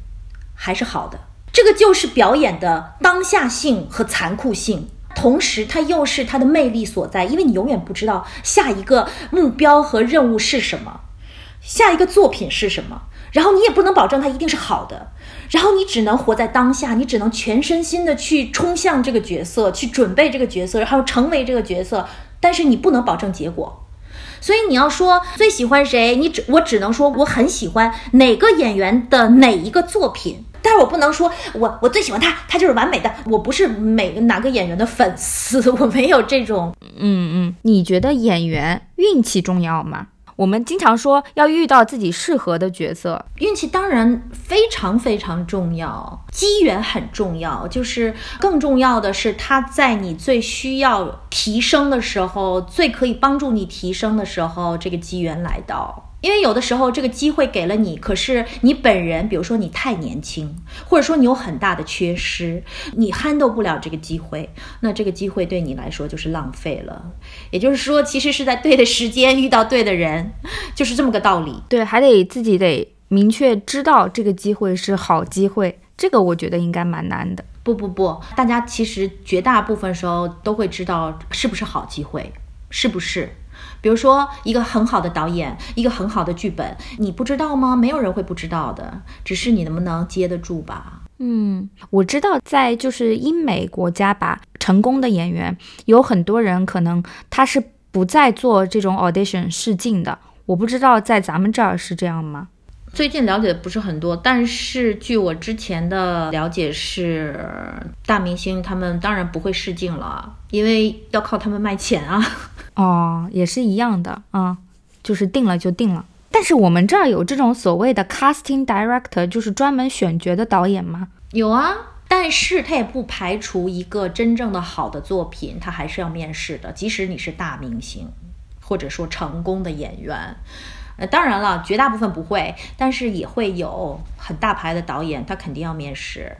还是好的。这个就是表演的当下性和残酷性，同时它又是它的魅力所在，因为你永远不知道下一个目标和任务是什么，下一个作品是什么。然后你也不能保证它一定是好的，然后你只能活在当下，你只能全身心的去冲向这个角色，去准备这个角色，然后成为这个角色。但是你不能保证结果，所以你要说最喜欢谁，你只我只能说我很喜欢哪个演员的哪一个作品，但是我不能说我我最喜欢他，他就是完美的。我不是每哪个演员的粉丝，我没有这种。嗯嗯，你觉得演员运气重要吗？我们经常说要遇到自己适合的角色，运气当然非常非常重要，机缘很重要，就是更重要的是它在你最需要提升的时候，最可以帮助你提升的时候，这个机缘来到。因为有的时候这个机会给了你，可是你本人，比如说你太年轻，或者说你有很大的缺失，你 handle 不了这个机会，那这个机会对你来说就是浪费了。也就是说，其实是在对的时间遇到对的人，就是这么个道理。对，还得自己得明确知道这个机会是好机会，这个我觉得应该蛮难的。不不不，大家其实绝大部分时候都会知道是不是好机会，是不是？比如说，一个很好的导演，一个很好的剧本，你不知道吗？没有人会不知道的，只是你能不能接得住吧。嗯，我知道，在就是英美国家吧，成功的演员有很多人，可能他是不再做这种 audition 试镜的。我不知道在咱们这儿是这样吗？最近了解的不是很多，但是据我之前的了解是，大明星他们当然不会试镜了，因为要靠他们卖钱啊。哦，也是一样的啊，就是定了就定了。但是我们这儿有这种所谓的 casting director，就是专门选角的导演吗？有啊，但是他也不排除一个真正的好的作品，他还是要面试的，即使你是大明星，或者说成功的演员。呃，当然了，绝大部分不会，但是也会有很大牌的导演，他肯定要面试。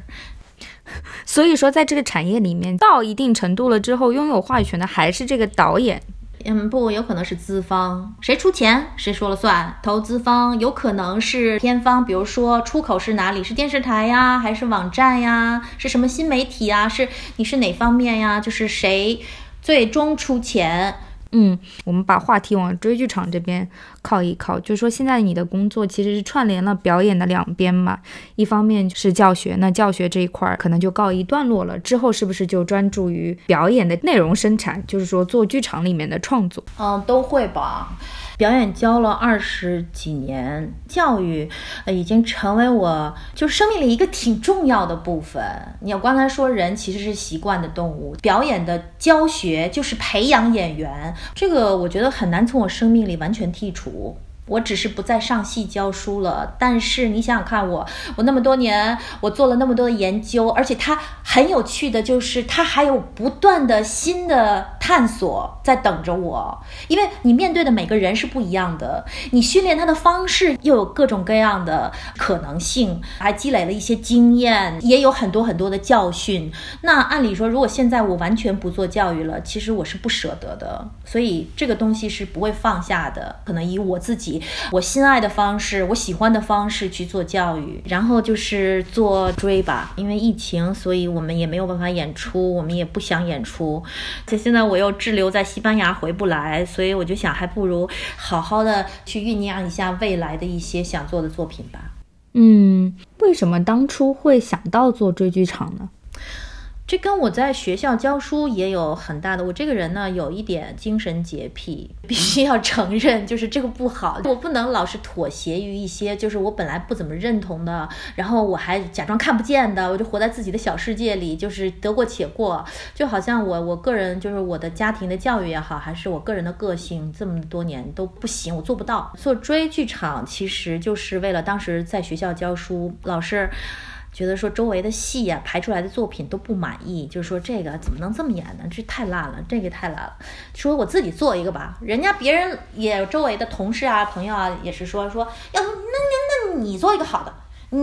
所以说，在这个产业里面，到一定程度了之后，拥有话语权的还是这个导演。嗯，不，有可能是资方，谁出钱谁说了算。投资方有可能是片方，比如说出口是哪里，是电视台呀，还是网站呀，是什么新媒体啊？是你是哪方面呀？就是谁最终出钱。嗯，我们把话题往追剧场这边靠一靠，就是说现在你的工作其实是串联了表演的两边嘛，一方面是教学，那教学这一块儿可能就告一段落了，之后是不是就专注于表演的内容生产，就是说做剧场里面的创作？嗯，都会吧。表演教了二十几年，教育，呃，已经成为我就是生命里一个挺重要的部分。你要刚才说人其实是习惯的动物，表演的教学就是培养演员，这个我觉得很难从我生命里完全剔除。war. 我只是不再上戏教书了，但是你想想看，我我那么多年，我做了那么多的研究，而且它很有趣的就是，它还有不断的新的探索在等着我。因为你面对的每个人是不一样的，你训练他的方式又有各种各样的可能性，还积累了一些经验，也有很多很多的教训。那按理说，如果现在我完全不做教育了，其实我是不舍得的，所以这个东西是不会放下的。可能以我自己。我心爱的方式，我喜欢的方式去做教育，然后就是做追吧。因为疫情，所以我们也没有办法演出，我们也不想演出。且现在我又滞留在西班牙，回不来，所以我就想，还不如好好的去酝酿一下未来的一些想做的作品吧。嗯，为什么当初会想到做追剧场呢？这跟我在学校教书也有很大的。我这个人呢，有一点精神洁癖，必须要承认，就是这个不好。我不能老是妥协于一些，就是我本来不怎么认同的，然后我还假装看不见的，我就活在自己的小世界里，就是得过且过。就好像我我个人，就是我的家庭的教育也好，还是我个人的个性，这么多年都不行，我做不到。做追剧场其实就是为了当时在学校教书，老师。觉得说周围的戏呀排出来的作品都不满意，就是说这个怎么能这么演呢？这太烂了，这个太烂了。说我自己做一个吧，人家别人也周围的同事啊、朋友啊也是说说要不那那那你做一个好的，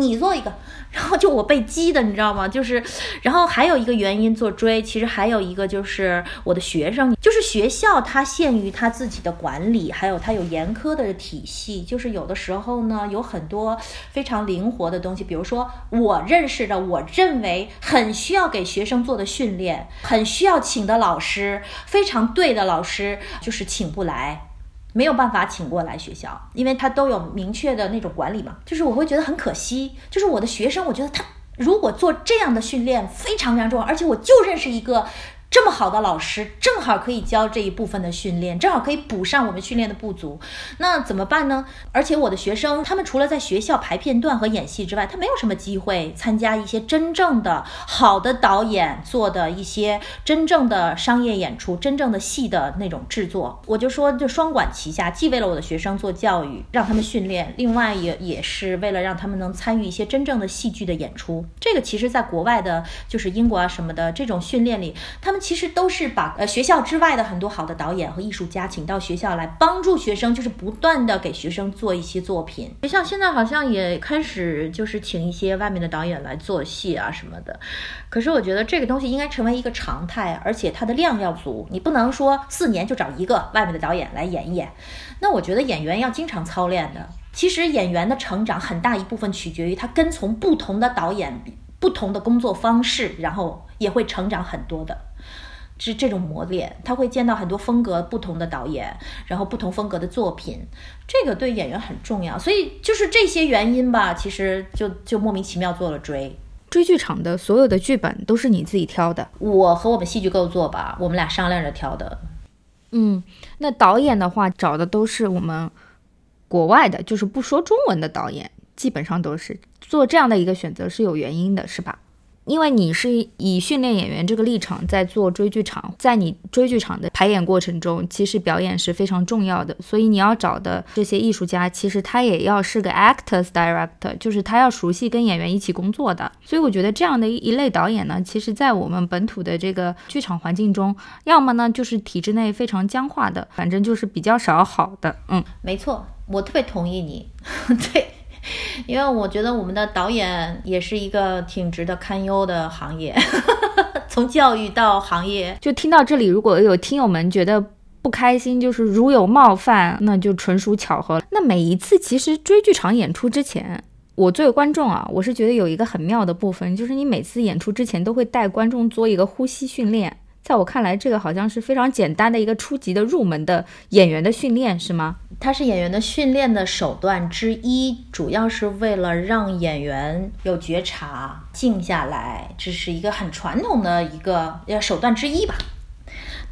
你做一个。然后就我被激的，你知道吗？就是，然后还有一个原因做追，其实还有一个就是我的学生，就是学校它限于它自己的管理，还有它有严苛的体系，就是有的时候呢有很多非常灵活的东西，比如说我认识的，我认为很需要给学生做的训练，很需要请的老师，非常对的老师，就是请不来。没有办法请过来学校，因为他都有明确的那种管理嘛。就是我会觉得很可惜，就是我的学生，我觉得他如果做这样的训练非常非常重要，而且我就认识一个。这么好的老师，正好可以教这一部分的训练，正好可以补上我们训练的不足。那怎么办呢？而且我的学生，他们除了在学校排片段和演戏之外，他没有什么机会参加一些真正的好的导演做的一些真正的商业演出、真正的戏的那种制作。我就说，就双管齐下，既为了我的学生做教育，让他们训练，另外也也是为了让他们能参与一些真正的戏剧的演出。这个其实在国外的，就是英国啊什么的这种训练里，他们。其实都是把呃学校之外的很多好的导演和艺术家请到学校来帮助学生，就是不断的给学生做一些作品。学校现在好像也开始就是请一些外面的导演来做戏啊什么的。可是我觉得这个东西应该成为一个常态，而且它的量要足。你不能说四年就找一个外面的导演来演一演。那我觉得演员要经常操练的。其实演员的成长很大一部分取决于他跟从不同的导演、不同的工作方式，然后也会成长很多的。是这种磨练，他会见到很多风格不同的导演，然后不同风格的作品，这个对演员很重要。所以就是这些原因吧，其实就就莫名其妙做了追追剧场的所有的剧本都是你自己挑的，我和我们戏剧构作吧，我们俩商量着挑的。嗯，那导演的话找的都是我们国外的，就是不说中文的导演，基本上都是做这样的一个选择是有原因的，是吧？因为你是以训练演员这个立场在做追剧场，在你追剧场的排演过程中，其实表演是非常重要的。所以你要找的这些艺术家，其实他也要是个 actors director，就是他要熟悉跟演员一起工作的。所以我觉得这样的一一类导演呢，其实在我们本土的这个剧场环境中，要么呢就是体制内非常僵化的，反正就是比较少好的。嗯，没错，我特别同意你。对。因为我觉得我们的导演也是一个挺值得堪忧的行业，从教育到行业。就听到这里，如果有听友们觉得不开心，就是如有冒犯，那就纯属巧合。那每一次其实追剧场演出之前，我作为观众啊，我是觉得有一个很妙的部分，就是你每次演出之前都会带观众做一个呼吸训练。在我看来，这个好像是非常简单的一个初级的入门的演员的训练，是吗？它是演员的训练的手段之一，主要是为了让演员有觉察、静下来，这是一个很传统的一个呃手段之一吧。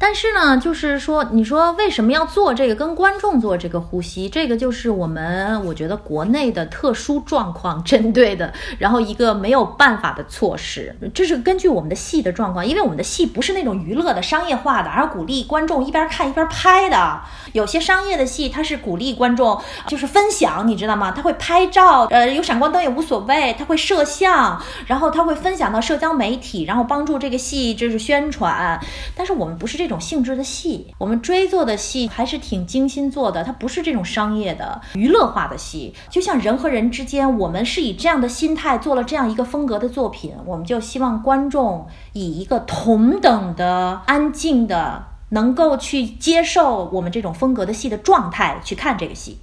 但是呢，就是说，你说为什么要做这个跟观众做这个呼吸？这个就是我们我觉得国内的特殊状况针对的，然后一个没有办法的措施。这是根据我们的戏的状况，因为我们的戏不是那种娱乐的、商业化的，而鼓励观众一边看一边拍的。有些商业的戏，它是鼓励观众就是分享，你知道吗？他会拍照，呃，有闪光灯也无所谓，他会摄像，然后他会分享到社交媒体，然后帮助这个戏就是宣传。但是我们不是这。种性质的戏，我们追做的戏还是挺精心做的，它不是这种商业的娱乐化的戏。就像人和人之间，我们是以这样的心态做了这样一个风格的作品，我们就希望观众以一个同等的、安静的，能够去接受我们这种风格的戏的状态去看这个戏。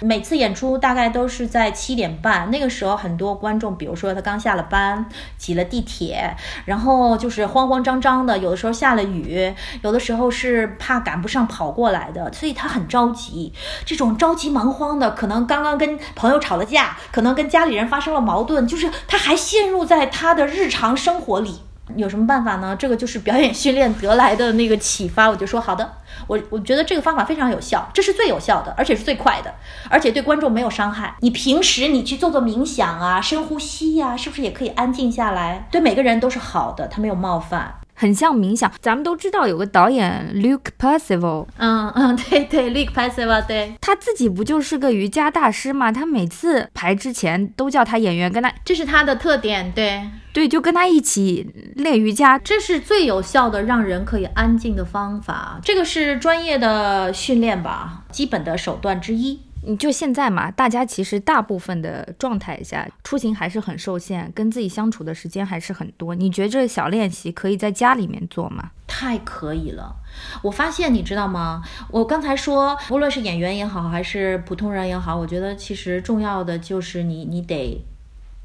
每次演出大概都是在七点半，那个时候很多观众，比如说他刚下了班，挤了地铁，然后就是慌慌张张的，有的时候下了雨，有的时候是怕赶不上跑过来的，所以他很着急。这种着急忙慌的，可能刚刚跟朋友吵了架，可能跟家里人发生了矛盾，就是他还陷入在他的日常生活里。有什么办法呢？这个就是表演训练得来的那个启发。我就说好的，我我觉得这个方法非常有效，这是最有效的，而且是最快的，而且对观众没有伤害。你平时你去做做冥想啊，深呼吸呀，是不是也可以安静下来？对每个人都是好的，他没有冒犯。很像冥想，咱们都知道有个导演 Luke Percival，嗯嗯，对对，Luke Percival，对他自己不就是个瑜伽大师吗？他每次排之前都叫他演员跟他，这是他的特点，对对，就跟他一起练瑜伽，这是最有效的让人可以安静的方法，这个是专业的训练吧，基本的手段之一。你就现在嘛，大家其实大部分的状态下出行还是很受限，跟自己相处的时间还是很多。你觉得这小练习可以在家里面做吗？太可以了！我发现你知道吗？我刚才说，无论是演员也好，还是普通人也好，我觉得其实重要的就是你，你得。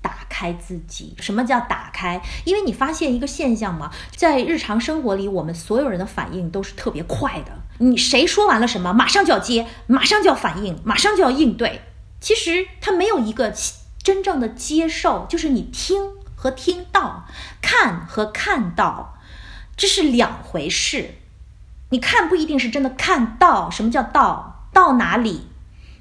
打开自己，什么叫打开？因为你发现一个现象嘛，在日常生活里，我们所有人的反应都是特别快的。你谁说完了什么，马上就要接，马上就要反应，马上就要应对。其实他没有一个真正的接受，就是你听和听到，看和看到，这是两回事。你看不一定是真的看到，什么叫到？到哪里？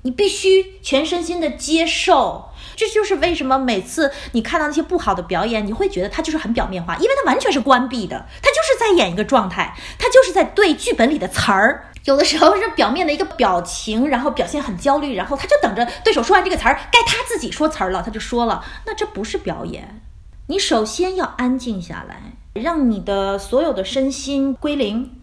你必须全身心的接受。这就是为什么每次你看到那些不好的表演，你会觉得它就是很表面化，因为它完全是关闭的，它就是在演一个状态，它就是在对剧本里的词儿。有的时候是表面的一个表情，然后表现很焦虑，然后他就等着对手说完这个词儿，该他自己说词儿了，他就说了。那这不是表演，你首先要安静下来，让你的所有的身心归零、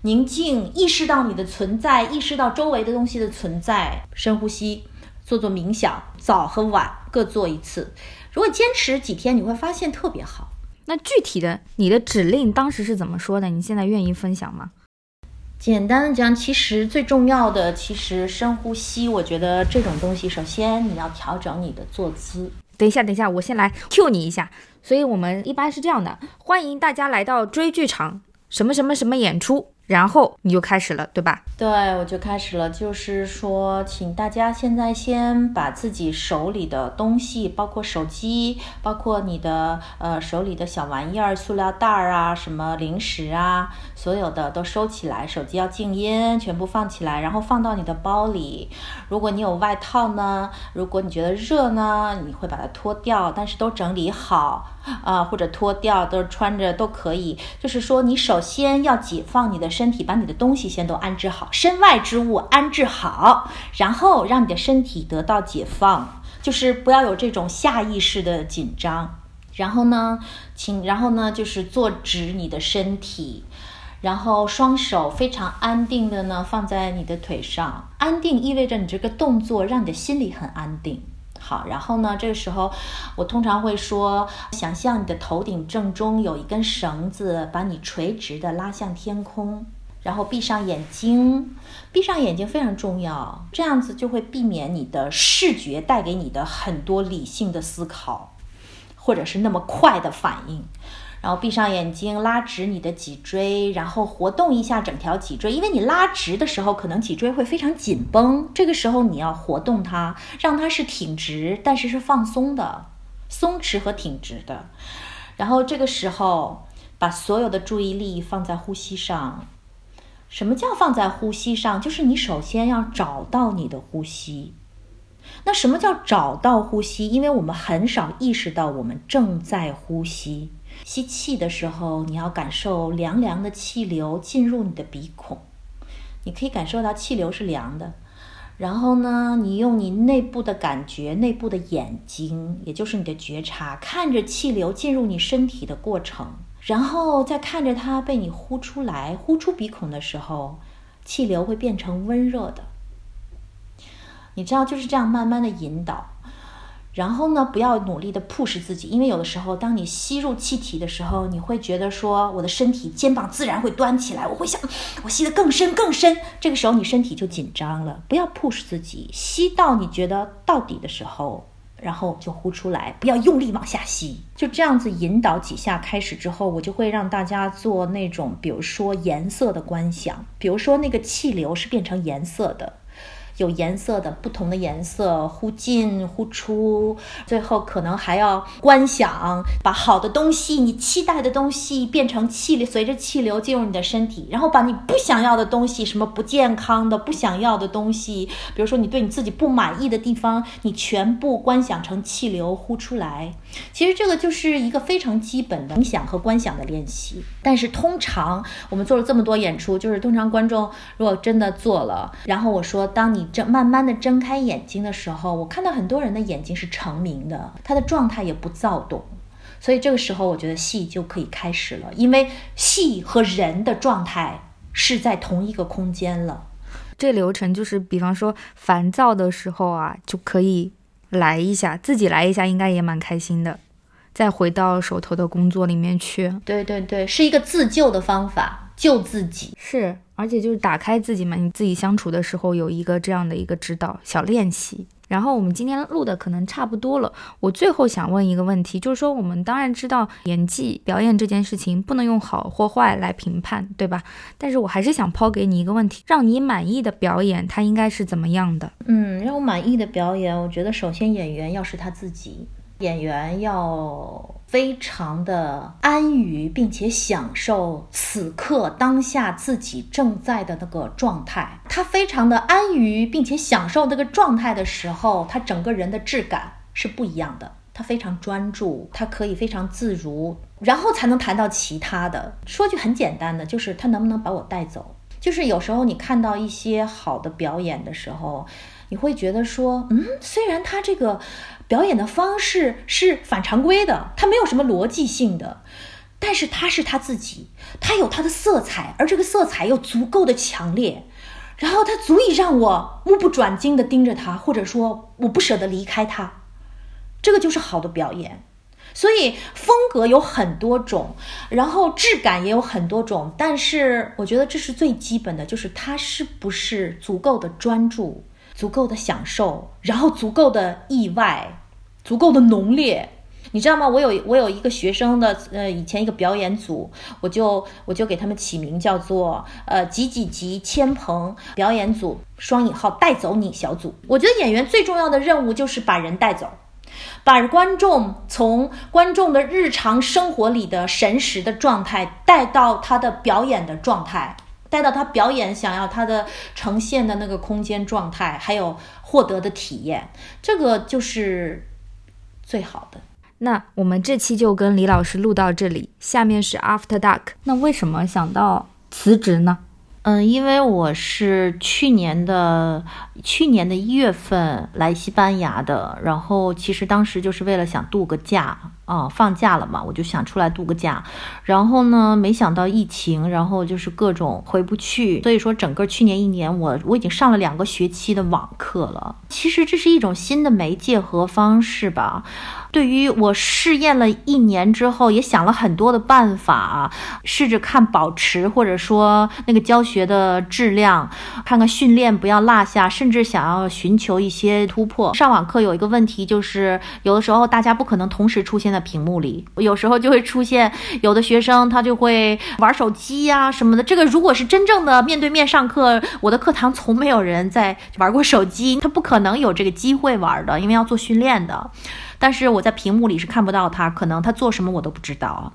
宁静，意识到你的存在，意识到周围的东西的存在，深呼吸。做做冥想，早和晚各做一次。如果坚持几天，你会发现特别好。那具体的，你的指令当时是怎么说的？你现在愿意分享吗？简单的讲，其实最重要的，其实深呼吸。我觉得这种东西，首先你要调整你的坐姿。等一下，等一下，我先来 Q 你一下。所以我们一般是这样的：欢迎大家来到追剧场，什么什么什么演出。然后你就开始了，对吧？对，我就开始了。就是说，请大家现在先把自己手里的东西，包括手机，包括你的呃手里的小玩意儿，塑料袋儿啊，什么零食啊，所有的都收起来。手机要静音，全部放起来，然后放到你的包里。如果你有外套呢，如果你觉得热呢，你会把它脱掉，但是都整理好。啊，或者脱掉，都穿着都可以。就是说，你首先要解放你的身身体，把你的东西先都安置好，身外之物安置好，然后让你的身体得到解放，就是不要有这种下意识的紧张。然后呢，请，然后呢，就是坐直你的身体，然后双手非常安定的呢放在你的腿上。安定意味着你这个动作让你的心里很安定。好，然后呢？这个时候，我通常会说，想象你的头顶正中有一根绳子，把你垂直的拉向天空，然后闭上眼睛，闭上眼睛非常重要，这样子就会避免你的视觉带给你的很多理性的思考，或者是那么快的反应。然后闭上眼睛，拉直你的脊椎，然后活动一下整条脊椎。因为你拉直的时候，可能脊椎会非常紧绷，这个时候你要活动它，让它是挺直，但是是放松的，松弛和挺直的。然后这个时候，把所有的注意力放在呼吸上。什么叫放在呼吸上？就是你首先要找到你的呼吸。那什么叫找到呼吸？因为我们很少意识到我们正在呼吸。吸气的时候，你要感受凉凉的气流进入你的鼻孔，你可以感受到气流是凉的。然后呢，你用你内部的感觉、内部的眼睛，也就是你的觉察，看着气流进入你身体的过程，然后再看着它被你呼出来。呼出鼻孔的时候，气流会变成温热的。你知道，就是这样慢慢的引导。然后呢，不要努力的 push 自己，因为有的时候，当你吸入气体的时候，你会觉得说，我的身体肩膀自然会端起来，我会想，我吸得更深更深，这个时候你身体就紧张了。不要 push 自己，吸到你觉得到底的时候，然后就呼出来，不要用力往下吸，就这样子引导几下开始之后，我就会让大家做那种，比如说颜色的观想，比如说那个气流是变成颜色的。有颜色的不同的颜色，呼进呼出，最后可能还要观想，把好的东西、你期待的东西变成气流，随着气流进入你的身体，然后把你不想要的东西，什么不健康的、不想要的东西，比如说你对你自己不满意的地方，你全部观想成气流呼出来。其实这个就是一个非常基本的冥想和观想的练习。但是通常我们做了这么多演出，就是通常观众如果真的做了，然后我说当你。睁慢慢的睁开眼睛的时候，我看到很多人的眼睛是成明的，他的状态也不躁动，所以这个时候我觉得戏就可以开始了，因为戏和人的状态是在同一个空间了，这流程就是，比方说烦躁的时候啊，就可以来一下，自己来一下，应该也蛮开心的。再回到手头的工作里面去。对对对，是一个自救的方法，救自己。是，而且就是打开自己嘛，你自己相处的时候有一个这样的一个指导小练习。然后我们今天录的可能差不多了，我最后想问一个问题，就是说我们当然知道演技表演这件事情不能用好或坏来评判，对吧？但是我还是想抛给你一个问题，让你满意的表演它应该是怎么样的？嗯，让我满意的表演，我觉得首先演员要是他自己。演员要非常的安于，并且享受此刻当下自己正在的那个状态。他非常的安于，并且享受那个状态的时候，他整个人的质感是不一样的。他非常专注，他可以非常自如，然后才能谈到其他的。说句很简单的，就是他能不能把我带走？就是有时候你看到一些好的表演的时候，你会觉得说，嗯，虽然他这个。表演的方式是反常规的，它没有什么逻辑性的，但是他是他自己，他有他的色彩，而这个色彩又足够的强烈，然后他足以让我目不转睛的盯着他，或者说我不舍得离开他，这个就是好的表演。所以风格有很多种，然后质感也有很多种，但是我觉得这是最基本的，就是他是不是足够的专注，足够的享受，然后足够的意外。足够的浓烈，你知道吗？我有我有一个学生的，呃，以前一个表演组，我就我就给他们起名叫做呃几几几千鹏表演组双引号带走你小组。我觉得演员最重要的任务就是把人带走，把观众从观众的日常生活里的神识的状态带到他的表演的状态，带到他表演想要他的呈现的那个空间状态，还有获得的体验，这个就是。最好的，那我们这期就跟李老师录到这里，下面是 After Dark。那为什么想到辞职呢？嗯，因为我是去年的去年的一月份来西班牙的，然后其实当时就是为了想度个假。啊，放假了嘛，我就想出来度个假，然后呢，没想到疫情，然后就是各种回不去，所以说整个去年一年，我我已经上了两个学期的网课了。其实这是一种新的媒介和方式吧。对于我试验了一年之后，也想了很多的办法，试着看保持或者说那个教学的质量，看看训练不要落下，甚至想要寻求一些突破。上网课有一个问题就是，有的时候大家不可能同时出现。在屏幕里，有时候就会出现有的学生他就会玩手机呀什么的。这个如果是真正的面对面上课，我的课堂从没有人在玩过手机，他不可能有这个机会玩的，因为要做训练的。但是我在屏幕里是看不到他，可能他做什么我都不知道。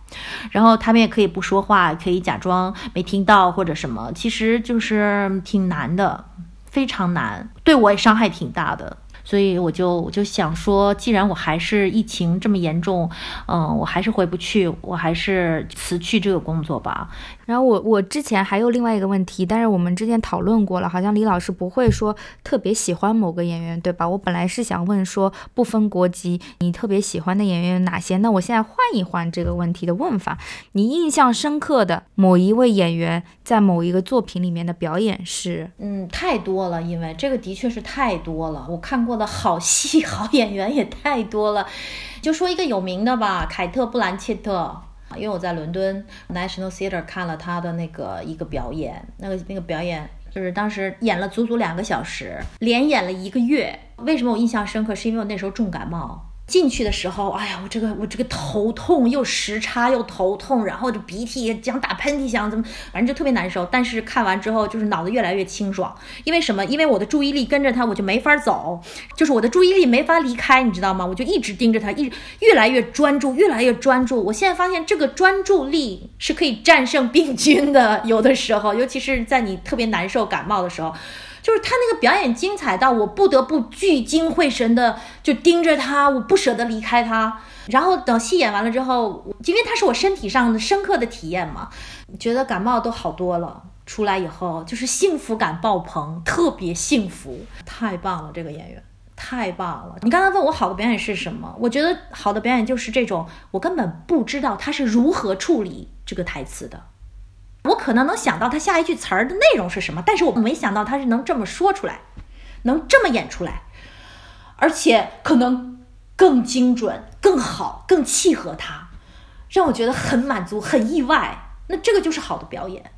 然后他们也可以不说话，可以假装没听到或者什么，其实就是挺难的，非常难，对我也伤害挺大的。所以我就我就想说，既然我还是疫情这么严重，嗯，我还是回不去，我还是辞去这个工作吧。然后我我之前还有另外一个问题，但是我们之前讨论过了，好像李老师不会说特别喜欢某个演员，对吧？我本来是想问说不分国籍，你特别喜欢的演员有哪些？那我现在换一换这个问题的问法，你印象深刻的某一位演员在某一个作品里面的表演是？嗯，太多了，因为这个的确是太多了，我看过的好戏、好演员也太多了。就说一个有名的吧，凯特·布兰切特。因为我在伦敦 National Theatre 看了他的那个一个表演，那个那个表演就是当时演了足足两个小时，连演了一个月。为什么我印象深刻？是因为我那时候重感冒。进去的时候，哎呀，我这个我这个头痛，又时差又头痛，然后这鼻涕想打喷嚏，想怎么，反正就特别难受。但是看完之后，就是脑子越来越清爽。因为什么？因为我的注意力跟着他，我就没法走，就是我的注意力没法离开，你知道吗？我就一直盯着他，一越来越专注，越来越专注。我现在发现这个专注力是可以战胜病菌的，有的时候，尤其是在你特别难受、感冒的时候。就是他那个表演精彩到我不得不聚精会神的就盯着他，我不舍得离开他。然后等戏演完了之后，因为他是我身体上的深刻的体验嘛，觉得感冒都好多了。出来以后就是幸福感爆棚，特别幸福，太棒了！这个演员太棒了。你刚才问我好的表演是什么？我觉得好的表演就是这种，我根本不知道他是如何处理这个台词的。我可能能想到他下一句词儿的内容是什么，但是我没想到他是能这么说出来，能这么演出来，而且可能更精准、更好、更契合他，让我觉得很满足、很意外。那这个就是好的表演。